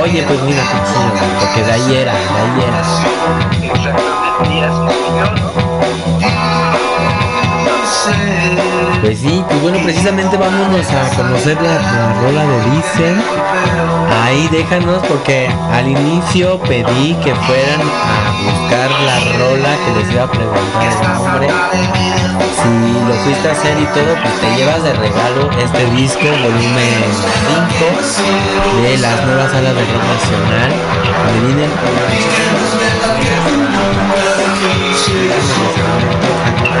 Oye, pues mira qué chido, porque de ahí era, de ahí era. Exactamente, Pues sí, pues bueno, precisamente vámonos a conocer la, la rola de Dicen. Ahí déjanos porque al inicio pedí que fueran a buscar la rola que les iba a preguntar el nombre. Si lo fuiste a hacer y todo, pues te llevas de regalo este disco, volumen 5, de las nuevas salas de rock nacional, donde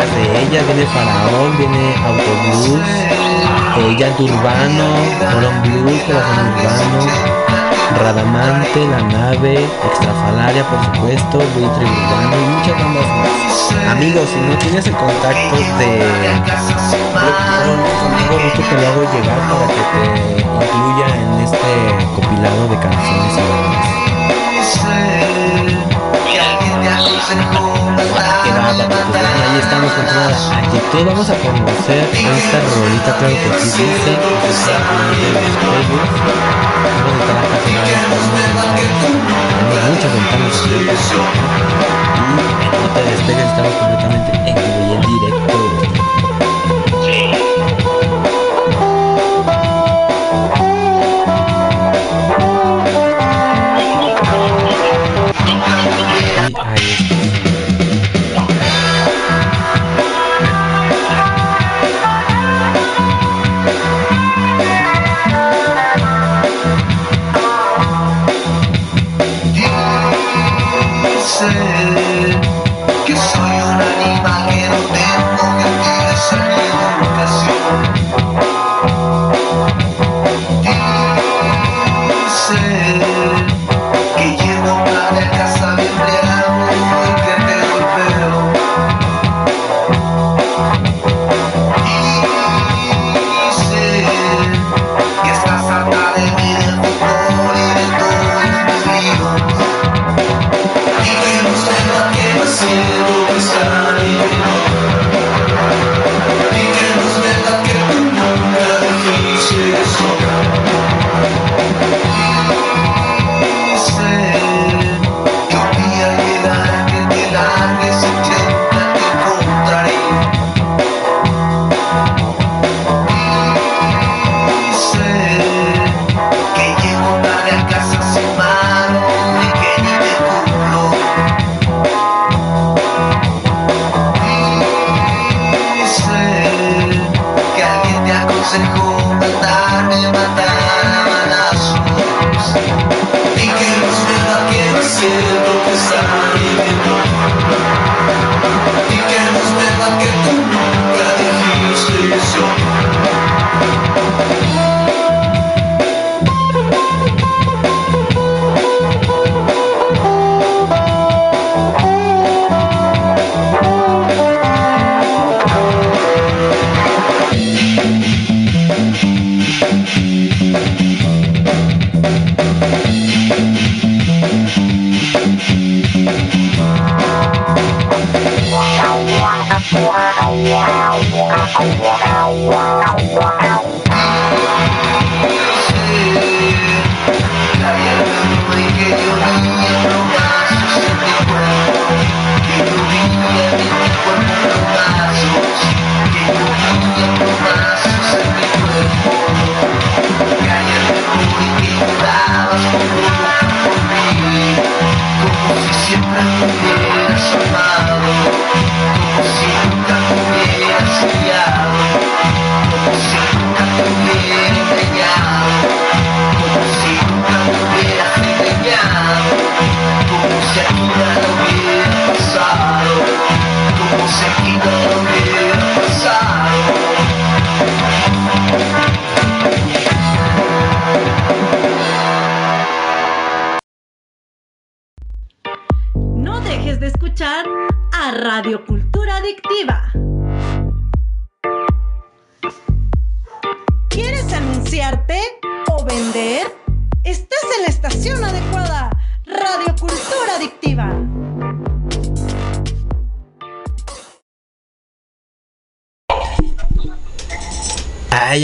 de ellas, viene Faraón, viene Autoblues, eh, Llanto Urbano, Moron Blues, Corazón Urbano, Radamante, La Nave, Extrafalaria por supuesto, Buitre Urbano y muchas bandas más. Amigos, si no tienes el contacto de conmigo, gusto te lo hago llegar para que te incluya en este compilado de canciones y bandas. Pues, ahí estamos con toda la actitud. Vamos a conocer esta rolita, claro que sí dice, muchas ventanas. Y no te despegues, estamos completamente en vivo y en directo.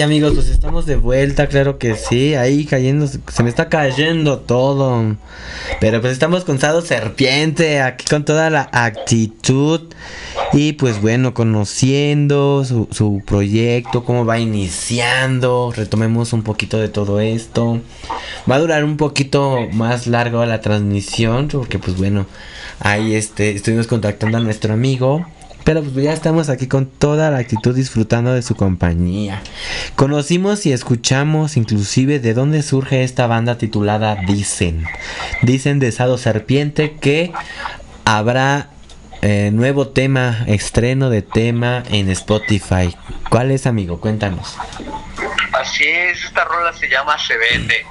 Amigos, pues estamos de vuelta, claro que sí, ahí cayendo, se me está cayendo todo. Pero pues estamos con Sado Serpiente, aquí con toda la actitud. Y pues bueno, conociendo su, su proyecto, cómo va iniciando, retomemos un poquito de todo esto. Va a durar un poquito más largo la transmisión, porque pues bueno, ahí este, estuvimos contactando a nuestro amigo. Pero pues ya estamos aquí con toda la actitud disfrutando de su compañía. Conocimos y escuchamos inclusive de dónde surge esta banda titulada Dicen. Dicen de Sado Serpiente que habrá eh, nuevo tema, estreno de tema en Spotify. ¿Cuál es amigo? Cuéntanos. Así es, esta rola se llama Se Vende.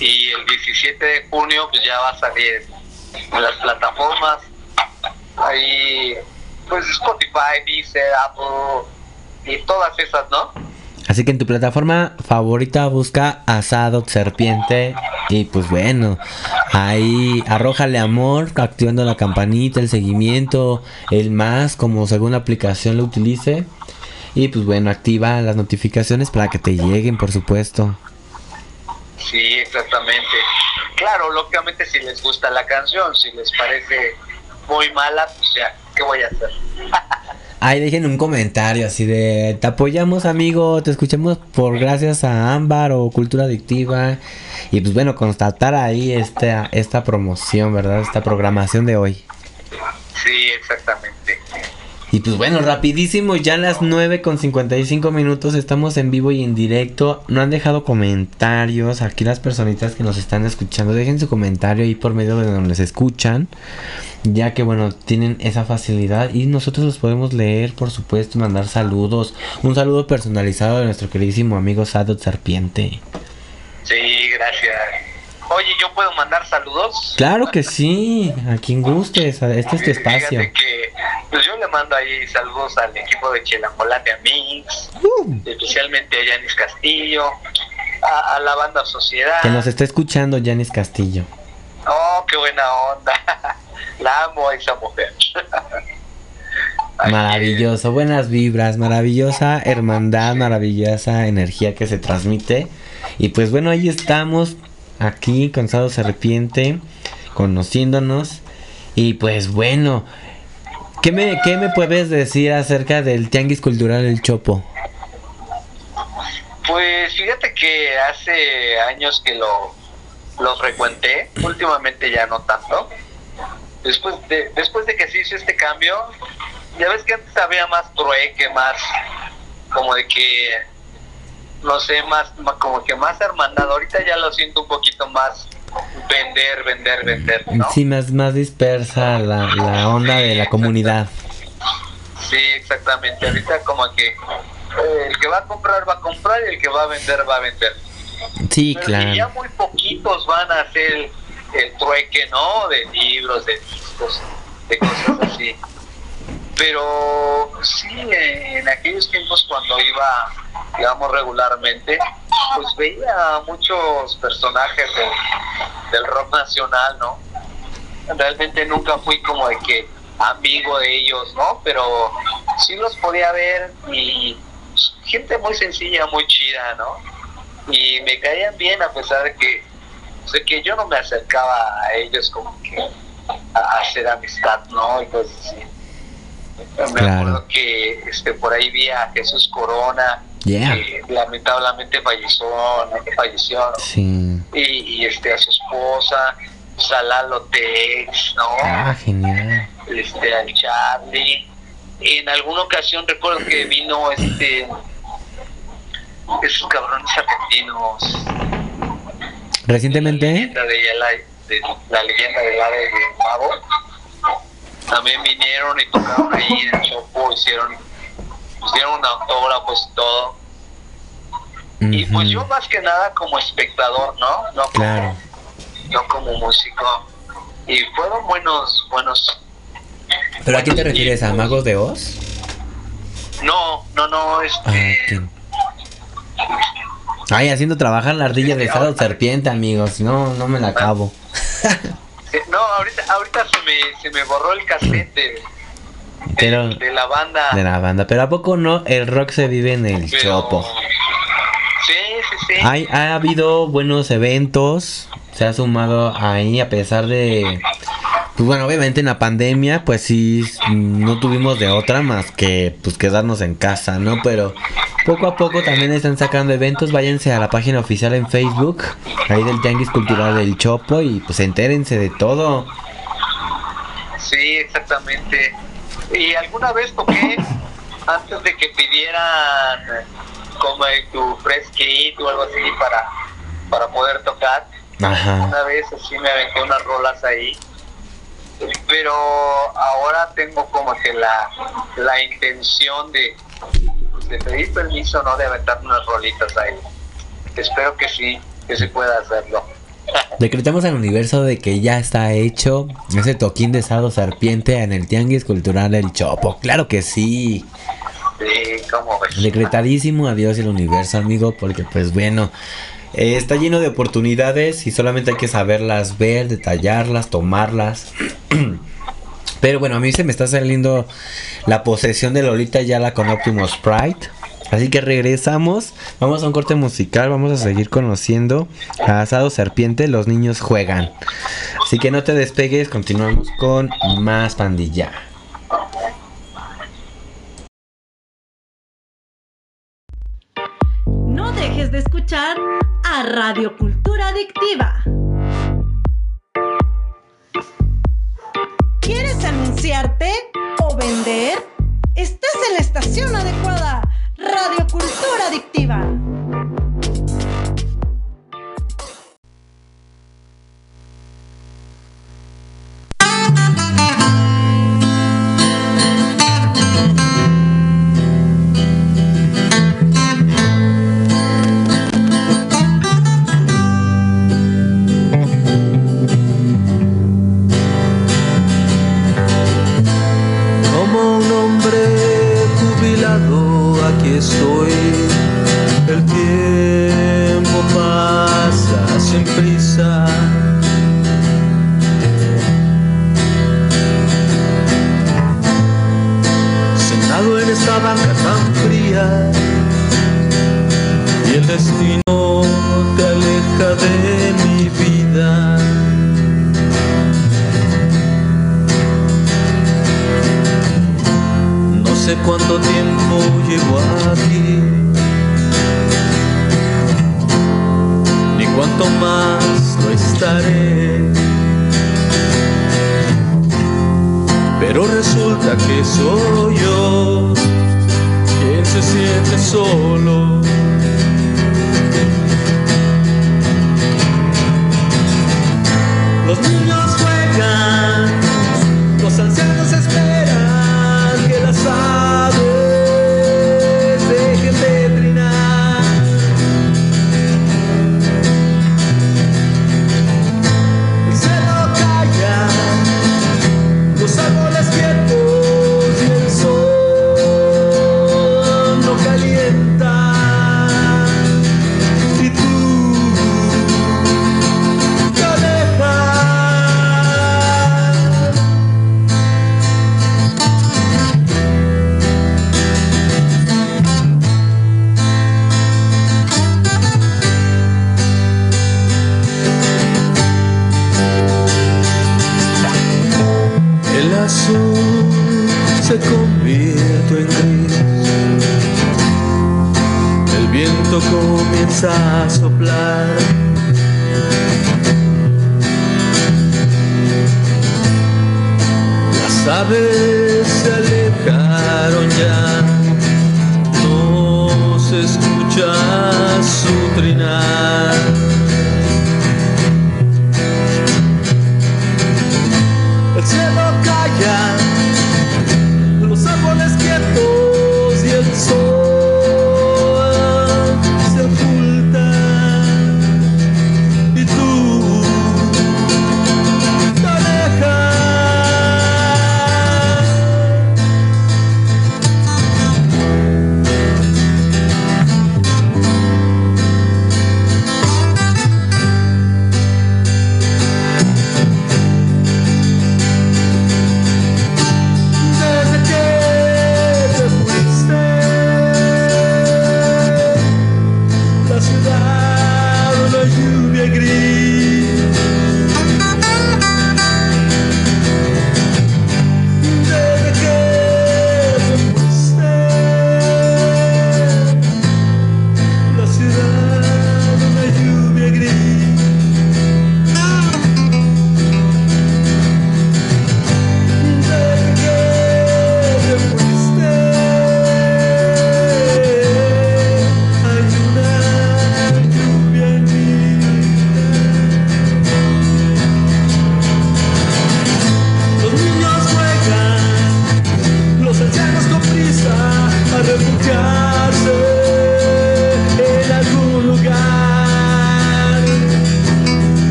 Y el 17 de junio pues ya va a salir en las plataformas. Ahí, pues Spotify, Deezer, Apple y todas esas, ¿no? Así que en tu plataforma favorita busca Asado Serpiente. Y pues bueno, ahí arrójale amor, activando la campanita, el seguimiento, el más, como según la aplicación lo utilice. Y pues bueno, activa las notificaciones para que te lleguen, por supuesto. Sí, exactamente. Claro, lógicamente si les gusta la canción, si les parece muy mala, pues ya, ¿qué voy a hacer? Ahí dejen un comentario así de te apoyamos amigo, te escuchamos por gracias a Ámbar o Cultura Adictiva. Y pues bueno, constatar ahí esta, esta promoción, ¿verdad? Esta programación de hoy. Sí, exactamente. Y pues bueno, rapidísimo, ya a las 9 con 55 minutos estamos en vivo y en directo. No han dejado comentarios. Aquí las personitas que nos están escuchando, dejen su comentario ahí por medio de donde les escuchan. Ya que bueno, tienen esa facilidad y nosotros los podemos leer, por supuesto, mandar saludos. Un saludo personalizado de nuestro queridísimo amigo Sadot Serpiente. Sí, gracias. Oye, ¿yo puedo mandar saludos? Claro que sí, a quien gustes, este es tu espacio. Fíjate que pues yo le mando ahí saludos al equipo de Chelambolate Mix, Uh, especialmente a Yanis Castillo, a, a la banda Sociedad. que nos está escuchando Janis Castillo. Oh, qué buena onda. La amo a esa mujer. Maravilloso, buenas vibras, maravillosa hermandad, maravillosa energía que se transmite. Y pues bueno, ahí estamos, aquí con Sado Serpiente, conociéndonos. Y pues bueno, ¿qué me, ¿qué me puedes decir acerca del Tianguis Cultural El Chopo? Pues fíjate que hace años que lo, lo frecuenté, últimamente ya no tanto. Después de, después de que se hizo este cambio, ya ves que antes había más trueque, más como de que, no sé, más, como que más hermandad. Ahorita ya lo siento un poquito más vender, vender, vender, ¿no? Sí, más, más dispersa la, la onda de la comunidad. Sí, exactamente. Ahorita como que eh, el que va a comprar va a comprar y el que va a vender va a vender. Sí, Pero y ya claro. muy poquitos van a hacer el, el trueque, ¿no? De libros, de discos, de cosas así. Pero sí, eh, en aquellos tiempos cuando iba, digamos, regularmente, pues veía a muchos personajes del, del rock nacional, ¿no? Realmente nunca fui como de que amigo de ellos, ¿no? Pero sí los podía ver y gente muy sencilla, muy chida, ¿no? y me caían bien a pesar de que, de que yo no me acercaba a ellos como que a hacer amistad, ¿no? Y cosas así. Me Claro. acuerdo que este, por ahí vi a Jesús Corona, Yeah. que lamentablemente falleció, falleció ¿no? Sí. y, y, este, a su esposa, Salalo Tex, ¿no? Ah, genial. este, al Charlie. En alguna ocasión recuerdo que vino este esos cabrones argentinos. Recientemente, La leyenda de la, de, la leyenda del ave de mago. También vinieron y tocaron ahí en el Chopo, hicieron, hicieron un autógrafo y todo. Y pues yo más que nada como espectador, ¿no? No como, Claro. no como músico. Y fueron buenos, buenos, ¿Pero a quién te refieres? ¿A Magos de Oz? No, no, no, Ah, este... ¿quién? Ay, haciendo trabajar la ardilla de estado serpiente, amigos. No, no me la acabo. eh, No, ahorita, ahorita se, me, se me borró el cassette de, Pero de la banda. de la banda. Pero a poco no, el rock se vive en el pero- chopo. Sí, sí, sí. Hay, ha habido buenos eventos. Se ha sumado ahí a pesar de. Pues bueno, obviamente en la pandemia, pues sí, no tuvimos de otra más que pues quedarnos en casa, ¿no? Pero poco a poco también están sacando eventos. Váyanse a la página oficial en Facebook, ahí del Tianguis Cultural del Chopo, y pues entérense de todo. Sí, exactamente. Y alguna vez toqué antes de que pidieran como el- tu press kit o algo así para, para poder tocar. Ajá. Una vez así me aventé unas rolas ahí. Pero ahora tengo como que la, la intención de, de pedir permiso, ¿no? De aventarme unas rolitas ahí. Espero que sí, que se pueda hacerlo. Decretamos al universo de que ya está hecho ese toquín de estado serpiente en el Tianguis Cultural del Chopo. Claro que sí. Sí, como ves. Decretadísimo adiós el universo, amigo, porque pues bueno, eh, está lleno de oportunidades y solamente hay que saberlas ver, detallarlas, tomarlas. Pero bueno, a mí se me está saliendo la posesión de Lolita Yala con Optimus Sprite. Así que regresamos, vamos a un corte musical, vamos a seguir conociendo Asado Serpiente, los niños juegan. Así que no te despegues, continuamos con más pandilla. De escuchar a Radio Cultura Adictiva. ¿Quieres anunciarte o vender? Estás en la estación adecuada.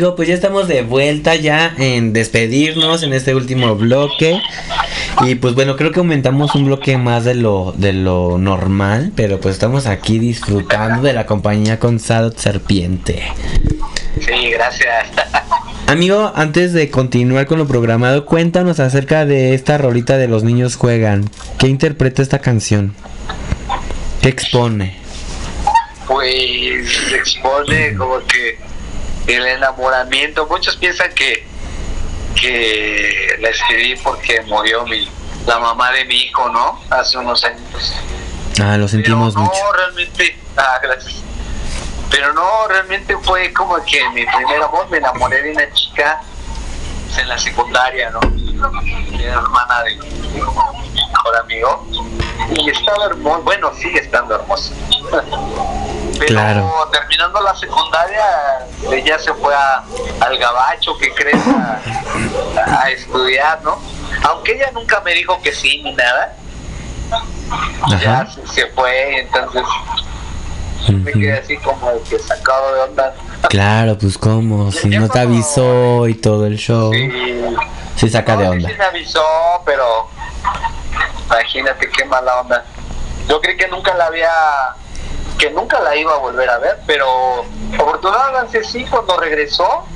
Amigo, pues ya estamos de vuelta ya en despedirnos en este último bloque. Y pues bueno, creo que aumentamos un bloque más de lo, de lo normal, pero pues estamos aquí disfrutando de la compañía con Sadot Serpiente. Sí, gracias. Amigo, antes de continuar con lo programado, cuéntanos acerca de esta rolita de los niños juegan. ¿Qué interpreta esta canción? ¿Qué expone? Pues expone como que el enamoramiento. Muchos piensan que, que la escribí porque murió mi, la mamá de mi hijo, ¿no? Hace unos años. Ah, lo sentimos Pero no, mucho. realmente, ah, gracias. Pero no, realmente fue como que mi primer amor, me enamoré de una chica en la secundaria, ¿no? Era hermana de mi mejor amigo. Y estaba hermosa, bueno, sigue estando hermosa. Pero Claro. terminando la secundaria, ella se fue a- al gabacho, que crees, a, a estudiar, ¿no? Aunque ella nunca me dijo que sí ni nada, ya Ajá. se, se fue, entonces me quedé así como que sacado de onda. Claro, pues cómo, si no te avisó y todo el show, Sí, se saca de No, sí onda. se me avisó, pero imagínate qué mala onda. Yo creí que nunca la había, que nunca la iba a volver a ver, pero afortunadamente sí, cuando regresó,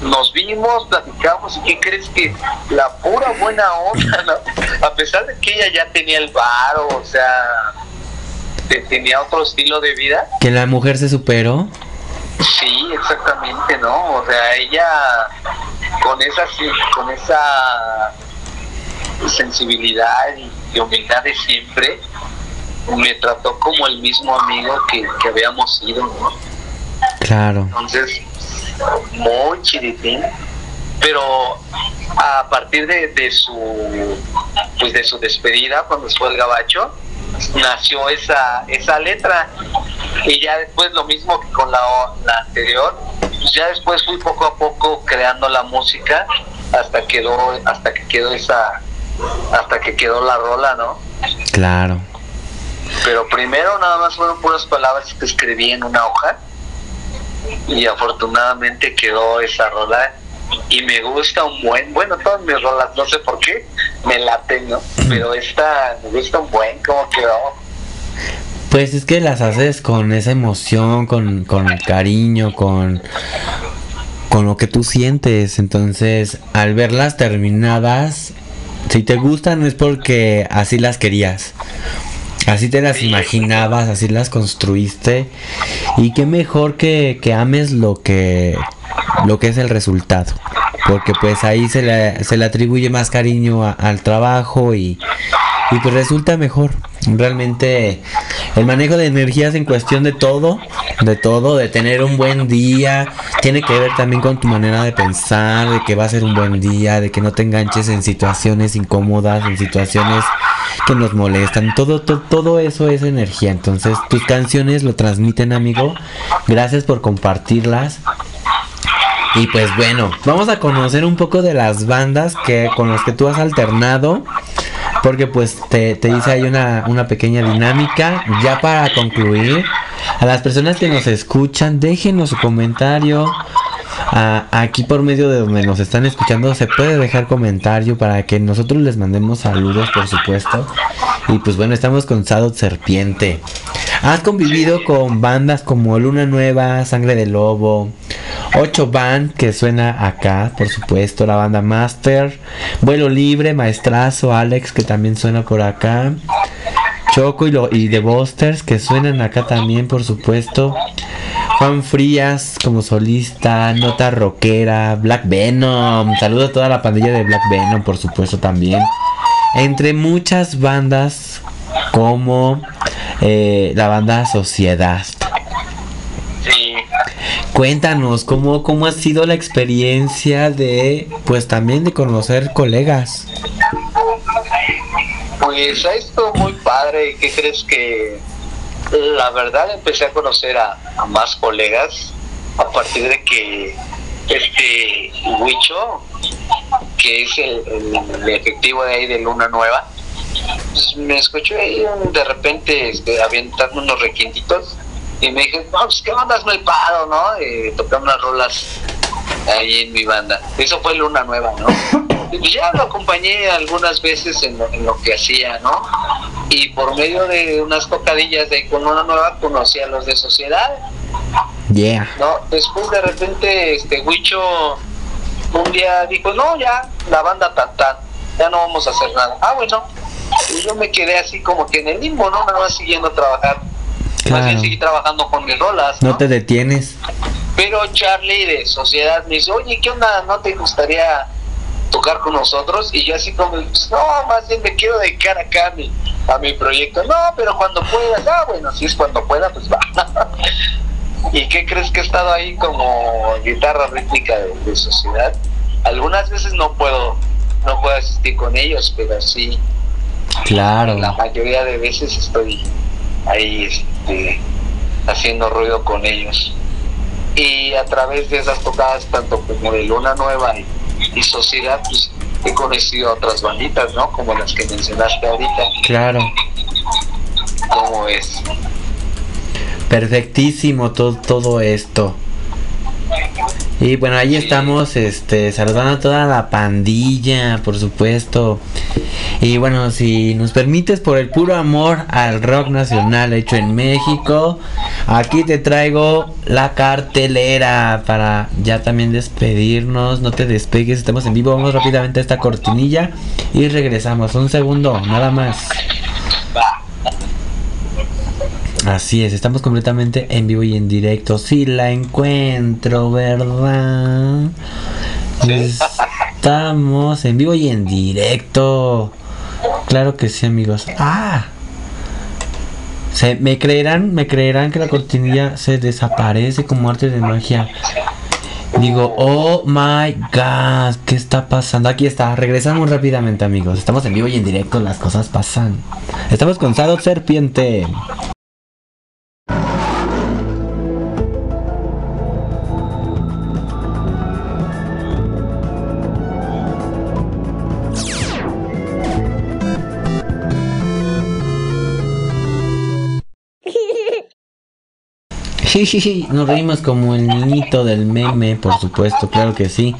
nos vimos, platicamos, y ¿qué crees que la pura buena onda, ¿no? A pesar de que ella ya tenía el bar, o sea, te- tenía otro estilo de vida, Que la mujer se superó. Sí, exactamente, ¿no? O sea, ella con esa sí, con esa sensibilidad y humildad de siempre me trató como el mismo amigo que, que habíamos sido, ¿no? Claro. Entonces, muy chiritín. Pero a partir de, de su pues de su despedida cuando fue el gabacho, nació esa, esa letra. Y ya después lo mismo que con la, la anterior, pues ya después fui poco a poco creando la música hasta quedó, hasta que quedó esa, hasta que quedó la rola, ¿no? Claro. Pero primero nada más fueron puras palabras que escribí en una hoja y afortunadamente quedó esa rola y me gusta un buen, bueno, todas mis rolas, no sé por qué, me laten, ¿no? Pero esta me gusta un buen, cómo quedó. Pues es que las haces con esa emoción, con, con el cariño, con, con lo que tú sientes. Entonces, al verlas terminadas, si te gustan es porque así las querías. Así te las imaginabas, así las construiste. Y qué mejor que, que ames lo que, lo que es el resultado. Porque pues ahí se le, se le atribuye más cariño al trabajo y, y pues resulta mejor. Realmente el manejo de energías en cuestión de todo, de todo, de tener un buen día, tiene que ver también con tu manera de pensar, de que va a ser un buen día, de que no te enganches en situaciones incómodas, en situaciones que nos molestan. Todo, to- todo eso es energía. Entonces tus canciones lo transmiten, amigo. Gracias por compartirlas. Y pues bueno, vamos a conocer un poco de las bandas que con las que tú has alternado. Porque pues te, te hice ahí una, una pequeña dinámica. Ya para concluir, a las personas que nos escuchan, déjenos su comentario. Aquí por medio de donde nos están escuchando se puede dejar comentario para que nosotros les mandemos saludos, por supuesto. Y pues bueno, estamos con Sadot Serpiente. Has convivido con bandas como Luna Nueva, Sangre de Lobo, 8 Band, que suena acá, por supuesto, la banda Master, Vuelo Libre, Maestrazo, Alex, que también suena por acá, Choco y, lo, y The Busters, que suenan acá también, por supuesto. Juan Frías como solista, Nota Rockera, Black Venom. Saludo a toda la pandilla de Black Venom, por supuesto, también. Entre muchas bandas como eh, la banda Sociedad. Cuéntanos cómo, cómo ha sido la experiencia de, pues también de conocer colegas. pues ha estado muy padre. ¿Qué crees que la verdad empecé a conocer a, más colegas a partir de que este Huicho, que es el, el efectivo de ahí de Luna Nueva, pues me escuchó ahí de repente este, unos requintitos y me dije, no, pues qué bandas no el paro, ¿no? Eh, tocar unas rolas ahí en mi banda. Eso fue Luna Nueva, ¿no? Y pues ya lo acompañé algunas veces en lo, en lo que hacía, ¿no? Y por medio de unas tocadillas de con Luna Nueva conocí a los de Sociedad, Yeah. ¿no? Después de repente, este Huicho un día dijo, no, ya, la banda tan tan, ya no vamos a hacer nada. Ah, bueno, y yo me quedé así como que en el limbo, ¿no? Nada más siguiendo a trabajar. Más bien seguí trabajando con mis rolas, ¿no? No te detienes. Pero Charlie de Sociedad me dice, oye, ¿qué onda? ¿No te gustaría tocar con nosotros? Y yo así como, pues, no, más bien me quiero dedicar acá a mi, a mi proyecto. No, pero cuando puedas, ah, bueno, si es cuando pueda, pues va. ¿Y qué crees que he estado ahí como guitarra rítmica de, de Sociedad? Algunas veces no puedo, no puedo asistir con ellos, pero sí, Claro. la mayoría de veces estoy ahí este, haciendo ruido con ellos. Y a través de esas tocadas, tanto como de Luna Nueva y, y Sociedad, pues he conocido a otras banditas, ¿no? Como las que mencionaste ahorita, Claro. como es. Perfectísimo todo, todo esto. Y bueno, ahí estamos este, saludando a toda la pandilla, por supuesto. Y bueno, si nos permites, por el puro amor al rock nacional hecho en México, aquí te traigo la cartelera para ya también despedirnos. No te despegues, estamos en vivo. Vamos rápidamente a esta cortinilla y regresamos. Un segundo, nada más. Así es, estamos completamente en vivo y en directo. Si la encuentro, ¿verdad? Estamos en vivo y en directo. Claro que sí, amigos. Ah. Se, me creerán, me creerán que la cortinilla se desaparece como arte de magia. Digo, oh my god, ¿qué está pasando? Aquí está, regresamos rápidamente amigos. Estamos en vivo y en directo, las cosas pasan. Estamos con Sado Serpiente. Nos reímos como el niñito del meme, por supuesto, claro que sí.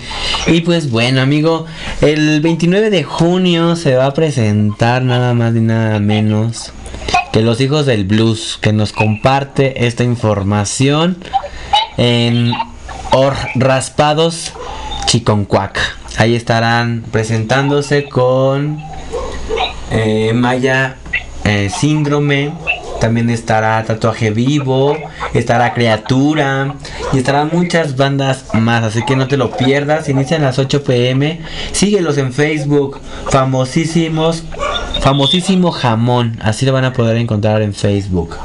Y pues bueno, amigo, el 29 de junio se va a presentar nada más y nada menos que los hijos del blues, que nos comparte esta información en Or Raspados Chiconcuac. Ahí estarán presentándose con eh, Maya eh, Síndrome. También estará Tatuaje Vivo, estará Criatura y estarán muchas bandas más. Así que no te lo pierdas. Inician a las 8 pm. Síguelos en Facebook. Famosísimos. Famosísimo jamón. Así lo van a poder encontrar en Facebook.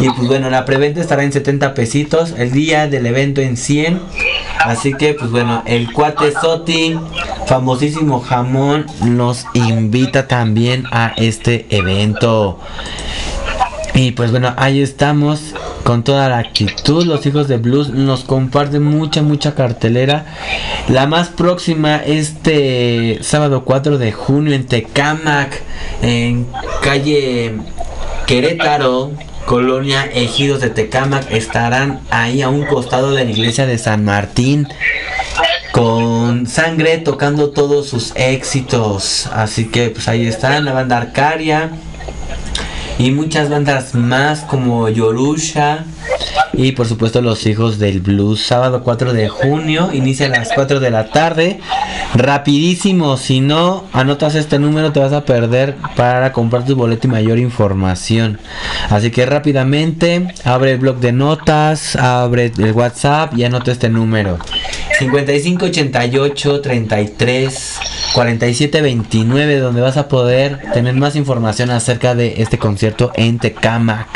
Y pues bueno, la preventa estará en 70 pesitos. El día del evento en 100. Así que pues bueno, el cuate Soti, famosísimo jamón, nos invita también a este evento. Y pues bueno, ahí estamos con toda la actitud. Los hijos de blues nos comparten mucha, mucha cartelera. La más próxima este sábado 4 de junio en Tecamac, en calle Querétaro. Colonia Ejidos de Tecamac estarán ahí a un costado de la iglesia de San Martín con sangre tocando todos sus éxitos. Así que pues ahí están la banda Arcaria y muchas bandas más como Yorusha y por supuesto los hijos del blues. Sábado 4 de junio inicia a las 4 de la tarde. Rapidísimo si no anotas este número te vas a perder para comprar tu boleto y mayor información. Así que rápidamente abre el blog de notas abre el whatsapp y anota este número. 5588 33 47 29 donde vas a poder tener más información acerca de este concierto en Tecamac.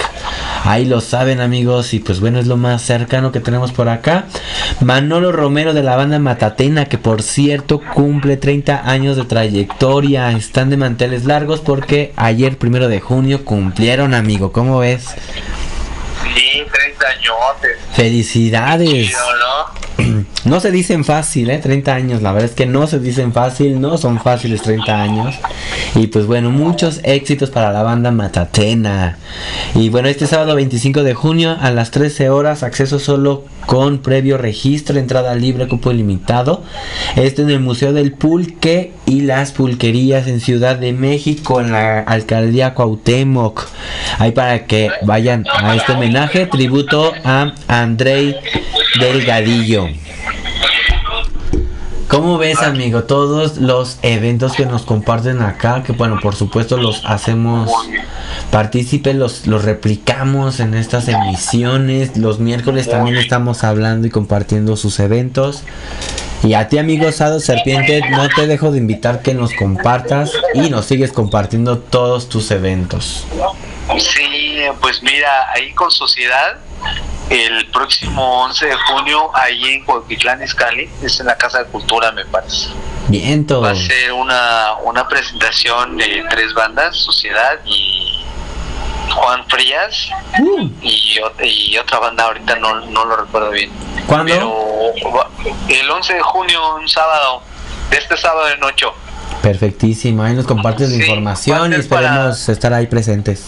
Ahí lo saben amigos y pues bueno es lo más cercano que tenemos por acá. Manolo Romero de la banda Matatena que por cierto cumple 30 años de trayectoria. Están de manteles largos porque ayer primero de junio cumplieron amigo. ¿Cómo ves? 30 añotes. Felicidades. Chido, ¿no? No se dicen fácil, ¿eh? 30 años, la verdad es que no se dicen fácil, no son fáciles 30 años. Y pues bueno, muchos éxitos para la banda Matatena. Y bueno, este sábado 25 de junio a las 13 horas, acceso solo con previo registro, entrada libre, cupo ilimitado. Este en el Museo del Pulque y las Pulquerías en Ciudad de México, en la alcaldía Cuauhtémoc. Ahí para que vayan a este homenaje, tributo a Andrei Delgadillo. ¿Cómo ves, amigo? Todos los eventos que nos comparten acá, que bueno, por supuesto los hacemos partícipes, los, los replicamos en estas emisiones. Los miércoles también estamos hablando y compartiendo sus eventos. Y a ti, amigo Sado Serpiente, no te dejo de invitar que nos compartas y nos sigues compartiendo todos tus eventos. Sí, pues mira, ahí con Sociedad, el próximo 11 de junio, ahí en Cuautitlán Izcalli, es en la Casa de Cultura, me parece. Viento. Va a ser una, una presentación de tres bandas, Sociedad y Juan Frías Uh, y, ot- y otra banda, ahorita no, no lo recuerdo bien. ¿Cuándo? Pero el 11 de junio, un sábado, de este sábado en 8. Perfectísimo, ahí nos compartes la información y para- esperemos estar ahí presentes.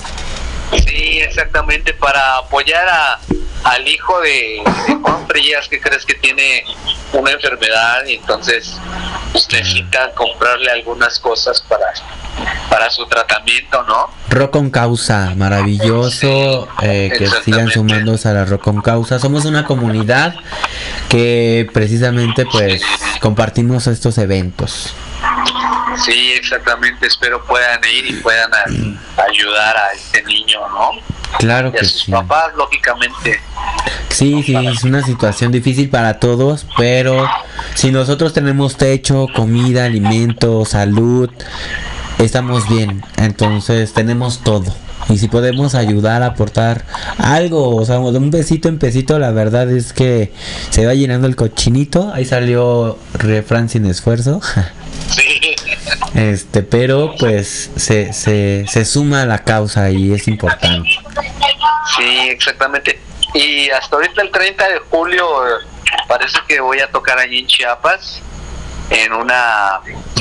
Sí, exactamente, para apoyar a, al hijo de, de Juan Frías, que crees que tiene una enfermedad y entonces pues, necesitan comprarle algunas cosas para, para su tratamiento, ¿no? Rock con causa, maravilloso, eh, que sigan sumándose a la Rock con causa. Somos una comunidad que precisamente pues compartimos estos eventos. Sí, exactamente, espero puedan ir y puedan a- ayudar a este niño, ¿no? Claro Y a que sus sí. papás, lógicamente. Sí, sí, es una situación difícil para todos, pero si nosotros tenemos techo, comida, alimento, salud, estamos bien. Entonces tenemos todo. Y si podemos ayudar, aportar algo, o sea, de un besito en pesito, la verdad es que se va llenando el cochinito. Ahí salió refrán sin esfuerzo. Sí, Este, pero pues se, se, se suma a la causa y es importante. sí, exactamente. Y hasta ahorita el 30 de julio parece que voy a tocar allí en Chiapas en una,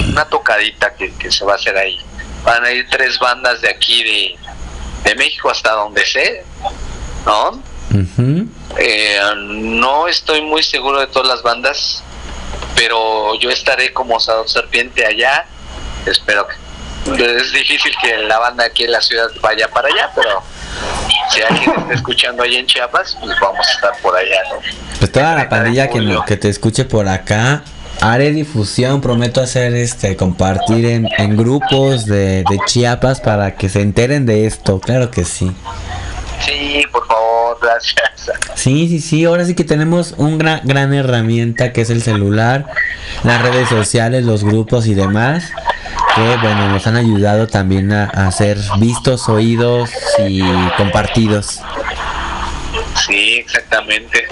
una tocadita que, que se va a hacer ahí. Van a ir tres bandas de aquí de, de México hasta donde sé, ¿no? Eh, no estoy muy seguro de todas las bandas, pero yo estaré como serpiente allá. Espero que. Es difícil que la banda aquí en la ciudad vaya para allá, pero si alguien está escuchando ahí en Chiapas, pues vamos a estar por allá, ¿no? Pues toda la 30 de pandilla que, que te escuche por acá, haré difusión, prometo hacer este, compartir en, en grupos de, de Chiapas para que se enteren de esto, claro que sí. Sí, por favor, gracias. Sí, sí, sí, ahora sí que tenemos una gran, gran herramienta que es el celular, las redes sociales, los grupos y demás, que bueno, nos han ayudado también a, a ser vistos, oídos y compartidos. Sí, exactamente.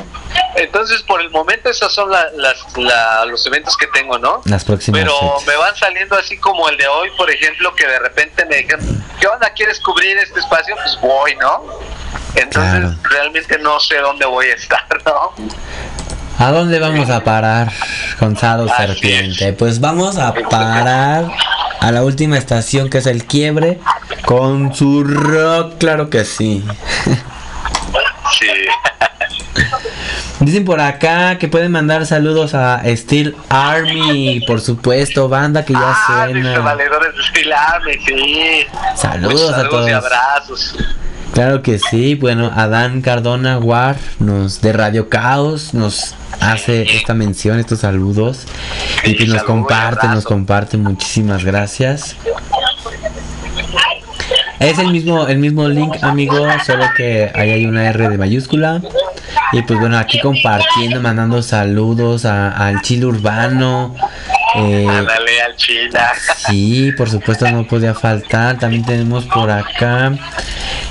Entonces, por el momento, esos son la- las, la- los eventos que tengo, ¿no? Las próximas Pero fechas. me van saliendo así como el de hoy, por ejemplo, que de repente me dijeron, ¿qué onda? ¿Quieres cubrir este espacio? Pues voy, ¿no? Entonces, Claro. realmente no sé dónde voy a estar, ¿no? ¿A dónde vamos a parar Así Serpiente? Pues vamos a parar a la última estación que es el quiebre con su rock, claro que sí. Sí. Dicen por acá que pueden mandar saludos a Steel Army, por supuesto, banda que ya Ah, suena. valedores de sí. Saludos a saludos y todos. abrazos. Claro que sí, bueno, Adán Cardona War nos de Radio Caos nos hace esta mención, estos saludos y que nos comparte, nos comparte, muchísimas gracias. Es el mismo, el mismo link, amigo, solo que ahí hay una R de mayúscula. Y pues bueno, aquí compartiendo, mandando saludos a- al chile urbano. eh, Ándale al China. Sí, por supuesto no podía faltar. También tenemos por acá.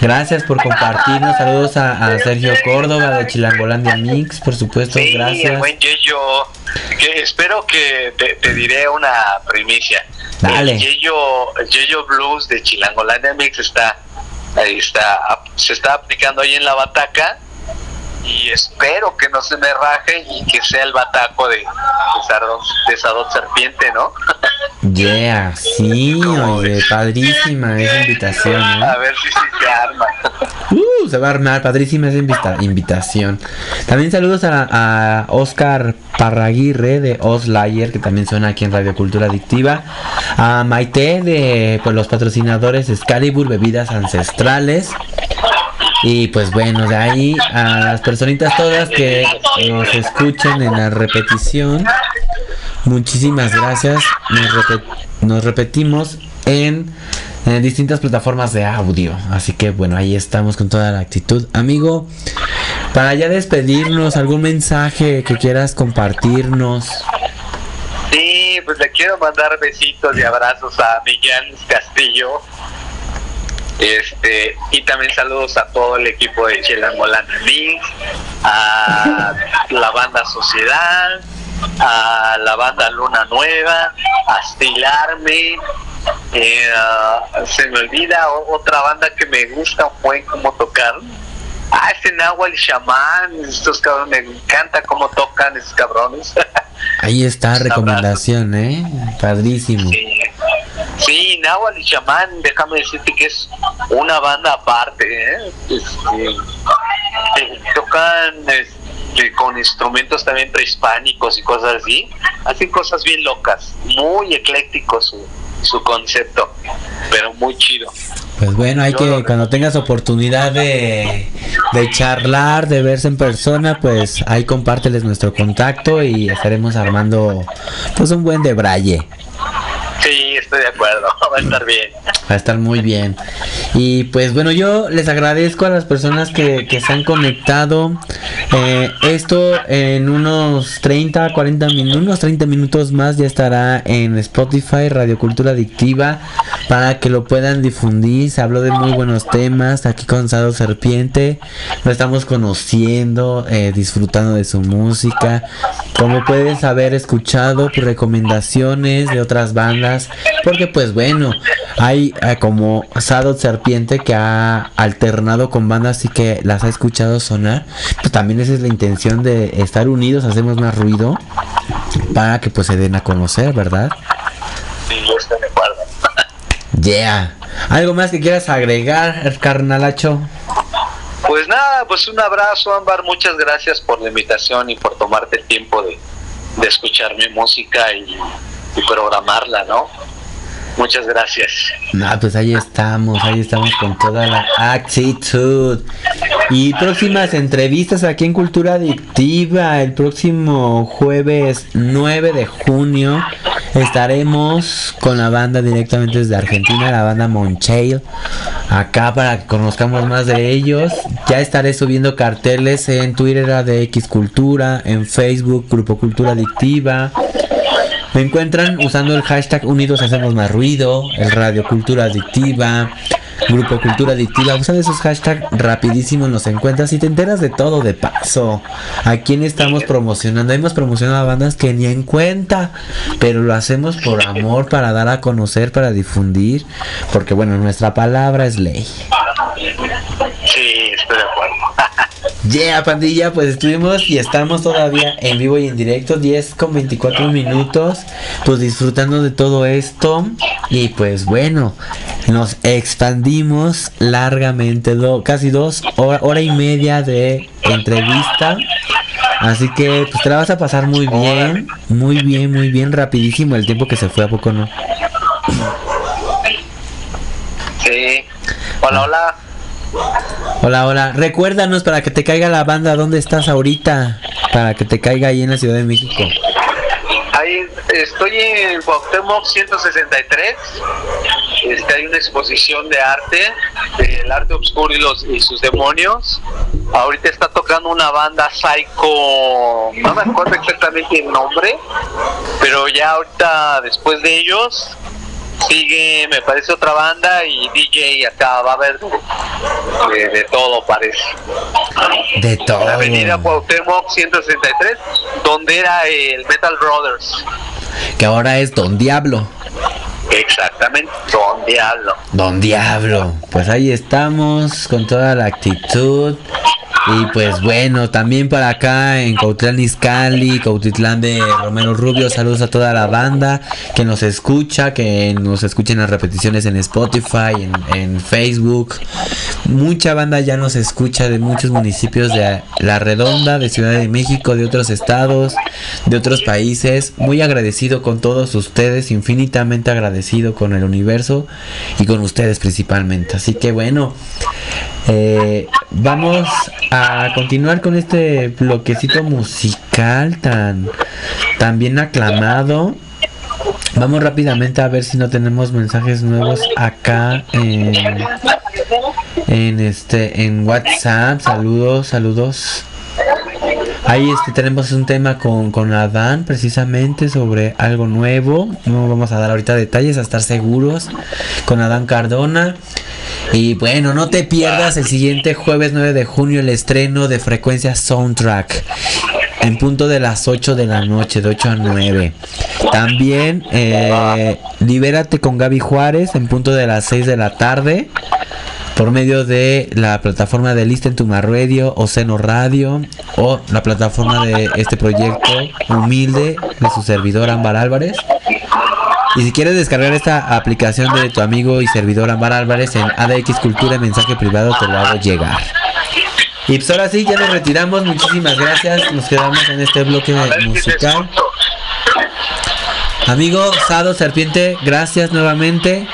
Gracias por compartirnos. Saludos a, a Sergio Córdoba de Chilangolandia Mix, por supuesto. Sí, Gracias. buen Yeyo. Que espero que te, te diré una primicia. Dale. El Blues de Chilangolandia Mix está, ahí está, se está aplicando ahí en la bataca y espero que no se me raje y que sea el bataco de, de, Sardón, de Sadot Serpiente, ¿no? Yeah, sí, oye, padrísima esa invitación, ¿eh? A ver si sí se arma. Uh, se va a armar, padrísima esa invita- invitación. También saludos a, a Oscar Parraguirre de Oslayer, que también suena aquí en Radio Cultura Adictiva. A Maite de pues, los patrocinadores Excalibur, Bebidas Ancestrales. Y pues bueno, de ahí a las personitas todas que nos escuchen en la repetición. Muchísimas gracias. Nos, repe- nos repetimos en, en distintas plataformas de audio. Así que bueno, ahí estamos con toda la actitud. Amigo, para ya despedirnos, algún mensaje que quieras compartirnos. Sí, pues le quiero mandar besitos y abrazos a Miguel Castillo. Este, y también saludos a todo el equipo de Chelamolana Mix, a la banda Sociedad, a la banda Luna Nueva, a eh, se me olvida otra banda que me gusta fue cómo tocaron. Ah, ese Nahual Shaman, estos cabrones, me encanta cómo tocan esos cabrones. Ahí está, recomendación, ¿eh? Padrísimo. Sí, sí Nahual y Shaman, déjame decirte que es una banda aparte, ¿eh? Este, eh, tocan este, con instrumentos también prehispánicos y cosas así. Hacen cosas bien locas, muy ecléctico su, su concepto, pero muy chido. Pues bueno, hay que, cuando tengas oportunidad de, de charlar, de verse en persona, pues ahí compárteles nuestro contacto y estaremos armando pues un buen debraye. Sí, estoy de acuerdo, va a estar bien. Va a estar muy bien. Y pues bueno, yo les agradezco a las personas que, que se han conectado. Eh, esto en unos 30, 40 minutos, unos 30 minutos más ya estará en Spotify, Radio Cultura Adictiva, para que lo puedan difundir. Se habló de muy buenos temas aquí con Sado Serpiente. Lo estamos conociendo, eh, disfrutando de su música. Como puedes haber escuchado, recomendaciones de otras bandas. Porque pues bueno, hay eh, como Sadot Serpiente que ha alternado con bandas y que las ha escuchado sonar. Pues también esa es la intención de estar unidos, hacemos más ruido para que pues se den a conocer, ¿verdad? Sí, yo estoy de acuerdo. Yeah. ¿Algo más que quieras agregar, carnalacho? Pues nada, pues un abrazo, Ámbar. Muchas gracias por la invitación y por tomarte el tiempo de, de escuchar mi música y, y programarla, ¿no? Muchas gracias. No, pues ahí estamos, ahí estamos con toda la actitud. Y próximas entrevistas aquí en Cultura Adictiva, el próximo jueves 9 de junio estaremos con la banda directamente desde Argentina, la banda Monchail, acá para que conozcamos más de ellos. Ya estaré subiendo carteles en Twitter de X Cultura, en Facebook Grupo Cultura Adictiva. Me encuentran usando el hashtag Unidos Hacemos Más Ruido, el Radio Cultura Adictiva, Grupo Cultura Adictiva. Usan esos hashtags rapidísimo, nos encuentras y te enteras de todo de paso. ¿A quién estamos promocionando? Hemos promocionado a bandas que ni en cuenta, pero lo hacemos por amor, para dar a conocer, para difundir, porque bueno, nuestra palabra es ley. Sí, estoy de acuerdo. Yeah, pandilla, pues estuvimos y estamos todavía en vivo y en directo, 10 con 24 minutos, pues disfrutando de todo esto. Y pues bueno, nos expandimos largamente, do- casi dos hora, hora y media de entrevista. Así que pues te la vas a pasar muy bien, muy bien, muy bien, rapidísimo el tiempo que se fue, ¿a poco no? Sí. Hola, hola. Hola, hola, recuérdanos para que te caiga la banda, ¿dónde estás ahorita? Para que te caiga ahí en la Ciudad de México. Ahí estoy en Cuauhtémoc 163. Este, hay una exposición de arte, del arte oscuro y, los, y sus demonios. Ahorita está tocando una banda psycho, no me acuerdo exactamente el nombre, pero ya ahorita después de ellos sigue, me parece otra banda y DJ acá va a haber de, de todo parece. De todo. La avenida Cuauhtémoc 163, donde era el Metal Brothers. Que ahora es Don Diablo. Exactamente, Don Diablo. Don Diablo. Pues ahí estamos con toda la actitud. Y pues bueno, también para acá en Cautlán Izcalli, Cautitlán de Romero Rubio, saludos a toda la banda que nos escucha, que nos escuchen las repeticiones en Spotify, en, en Facebook. Mucha banda ya nos escucha de muchos municipios de La Redonda, de Ciudad de México, de otros estados, de otros países. Muy agradecido con todos ustedes, infinitamente agradecido con el universo y con ustedes principalmente. Así que bueno, eh, vamos a continuar con este bloquecito musical tan, bien aclamado. Vamos rápidamente a ver si no tenemos mensajes nuevos acá en, en este en WhatsApp. Saludos, saludos. Ahí este, tenemos un tema con, con Adán precisamente sobre algo nuevo. No vamos a dar ahorita detalles, a estar seguros. Con Adán Cardona. Y bueno, no te pierdas el siguiente jueves 9 de junio el estreno de Frecuencia Soundtrack. En punto de las 8 de la noche, de 8 a 9. También eh, Libérate con Gaby Juárez en punto de las 6 de la tarde por medio de la plataforma de Listen to My Radio o Seno Radio o la plataforma de este proyecto humilde de su servidor Ámbar Álvarez. Y si quieres descargar esta aplicación de tu amigo y servidor Ámbar Álvarez en ADX Cultura en mensaje privado te lo hago llegar. Y pues ahora sí, ya nos retiramos. Muchísimas gracias. Nos quedamos en este bloque musical. Amigo Sado Serpiente, gracias nuevamente.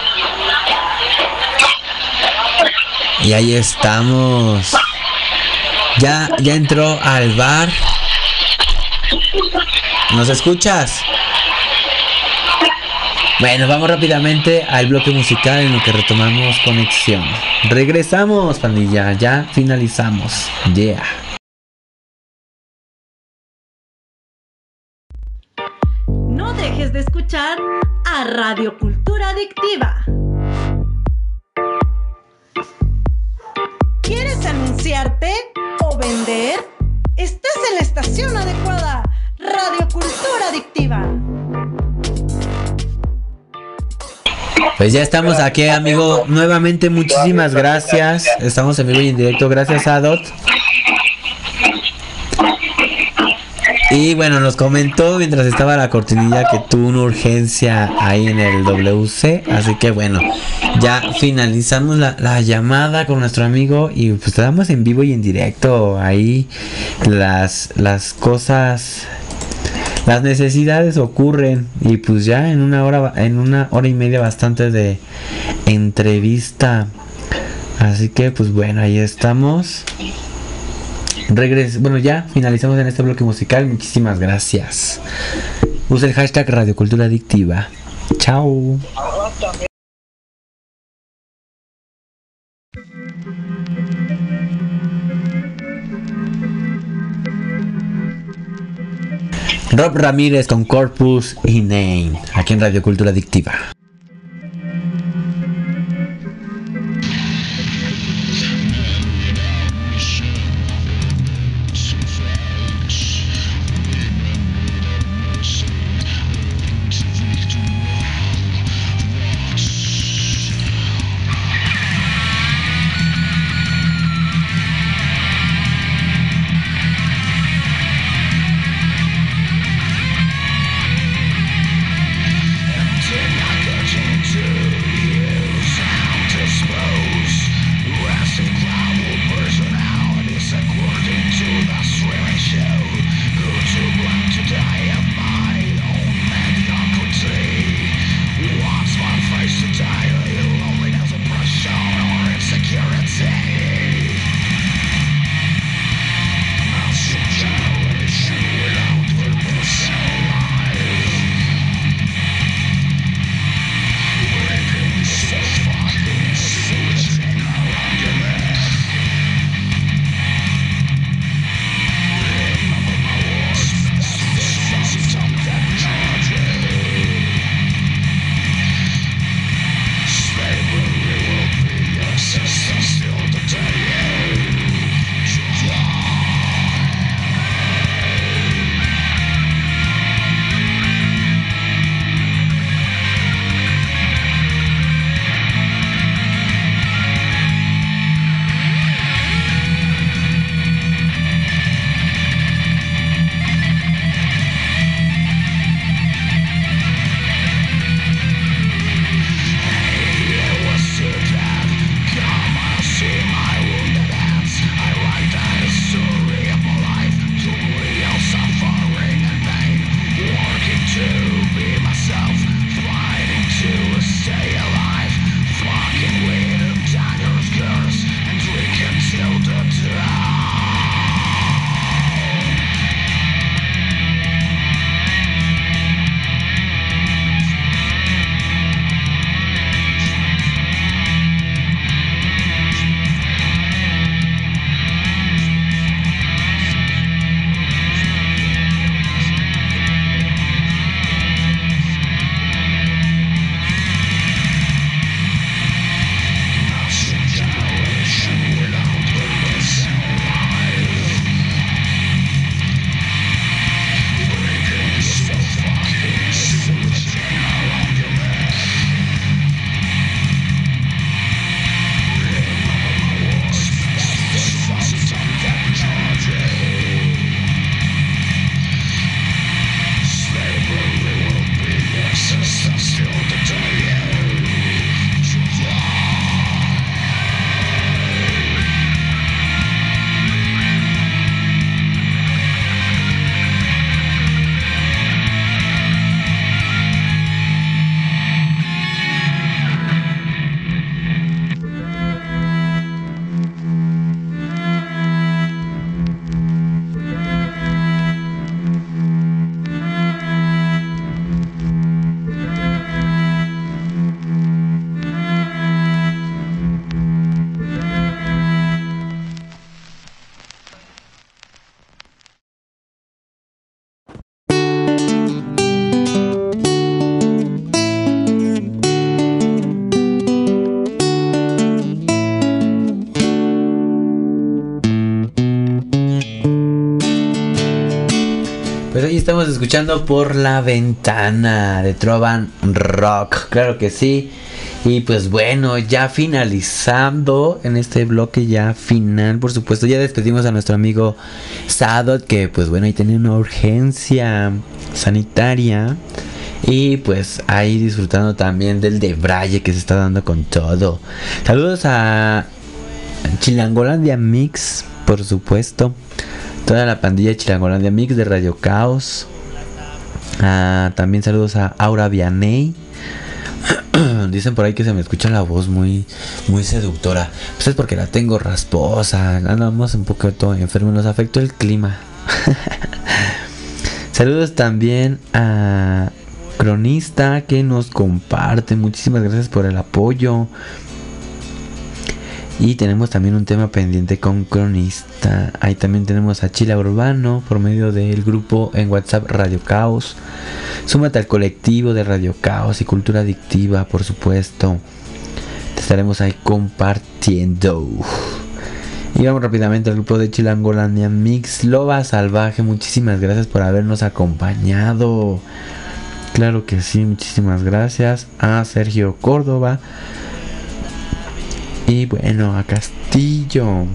Y ahí estamos. Ya, ya entró al bar. ¿Nos escuchas? Bueno, vamos rápidamente al bloque musical en el que retomamos conexión. Regresamos, pandilla. Ya finalizamos. Yeah. No dejes de escuchar a Radio Cultura Adictiva. ¿Quieres anunciarte o vender? Estás en la estación adecuada. Pues ya estamos aquí, amigo. Nuevamente, muchísimas gracias. Estamos en vivo y en directo. Gracias, Adot. Y bueno, nos comentó mientras estaba la cortinilla que tuvo una urgencia ahí en el WC. Así que bueno, ya finalizamos la, la llamada con nuestro amigo y pues estamos en vivo y en directo. Ahí las, las cosas las necesidades ocurren y pues ya en una hora en una hora y media bastante de entrevista. Así que pues bueno ahí estamos. Regres bueno ya finalizamos en este bloque musical. Muchísimas gracias. Usa el hashtag radiocultura adictiva. Chao Rob Ramírez con Corpus Inane, aquí en Radio Cultura Adictiva. Estamos escuchando por la ventana de Trovan Rock, claro que sí. Y pues bueno, ya finalizando en este bloque ya final, por supuesto, ya despedimos a nuestro amigo Sadot que pues bueno, ahí tenía una urgencia sanitaria. Y pues ahí disfrutando también del de Braille que se está dando con todo. Saludos a Chilangolandia Mix, por supuesto. Toda la pandilla Chilangolandia Mix de Radio Caos. Ah, también saludos a Aura Vianey. Dicen por ahí que se me escucha la voz muy, muy seductora. Pues es porque la tengo rasposa. Andamos un poquito enfermos. Nos afectó el clima. Saludos también a Cronista que nos comparte. Muchísimas gracias por el apoyo. Y tenemos también un tema pendiente con Cronista. Ahí también tenemos a Chila Urbano por medio del grupo en WhatsApp Radio Caos. Súmate al colectivo de Radio Caos y Cultura Adictiva, por supuesto. Te estaremos ahí compartiendo. Y vamos rápidamente al grupo de Chilangolandia Mix Loba Salvaje. Muchísimas gracias por habernos acompañado. Claro que sí, muchísimas gracias a Sergio Córdoba. Y bueno, a Castillo.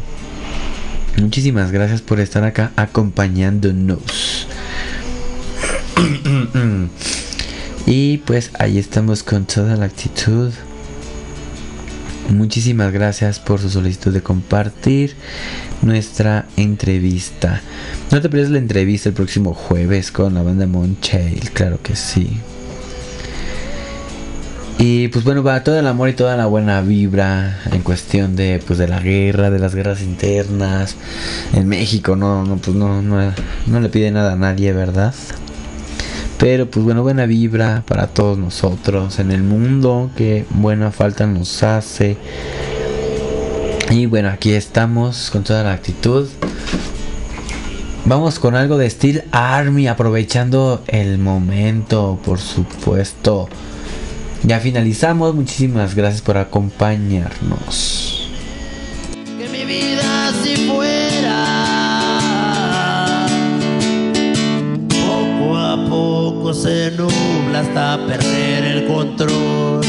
Muchísimas gracias por estar acá acompañándonos. y pues ahí estamos con toda la actitud. Muchísimas gracias por su solicitud de compartir nuestra entrevista. No te pierdas la entrevista el próximo jueves con la banda Monchail, claro que sí. Y pues bueno, va todo el amor y toda la buena vibra en cuestión de pues de la guerra, de las guerras internas en México, no no pues no no, no le pide nada a nadie, ¿verdad? Pero pues bueno, buena vibra para todos nosotros en el mundo, que buena falta nos hace. Y bueno, aquí estamos con toda la actitud. Vamos con algo de Steel Army, aprovechando el momento, por supuesto. Ya finalizamos, muchísimas gracias por acompañarnos. Que mi vida si fuera poco a poco se nubla hasta perder el control.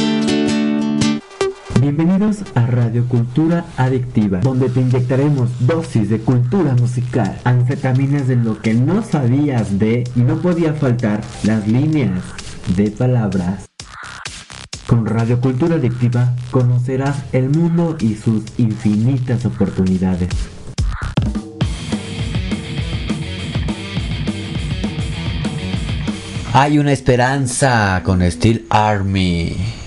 Bienvenidos a Radio Cultura Adictiva, donde te inyectaremos dosis de cultura musical, anfetaminas de lo que no sabías de y no podía faltar las líneas de palabras. Con Radio Cultura Adictiva conocerás el mundo y sus infinitas oportunidades. Hay una esperanza con Steel Army.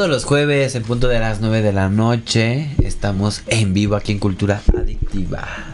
Todos los jueves, en punto de las 9 de la noche, estamos en vivo aquí en Cultura Adictiva.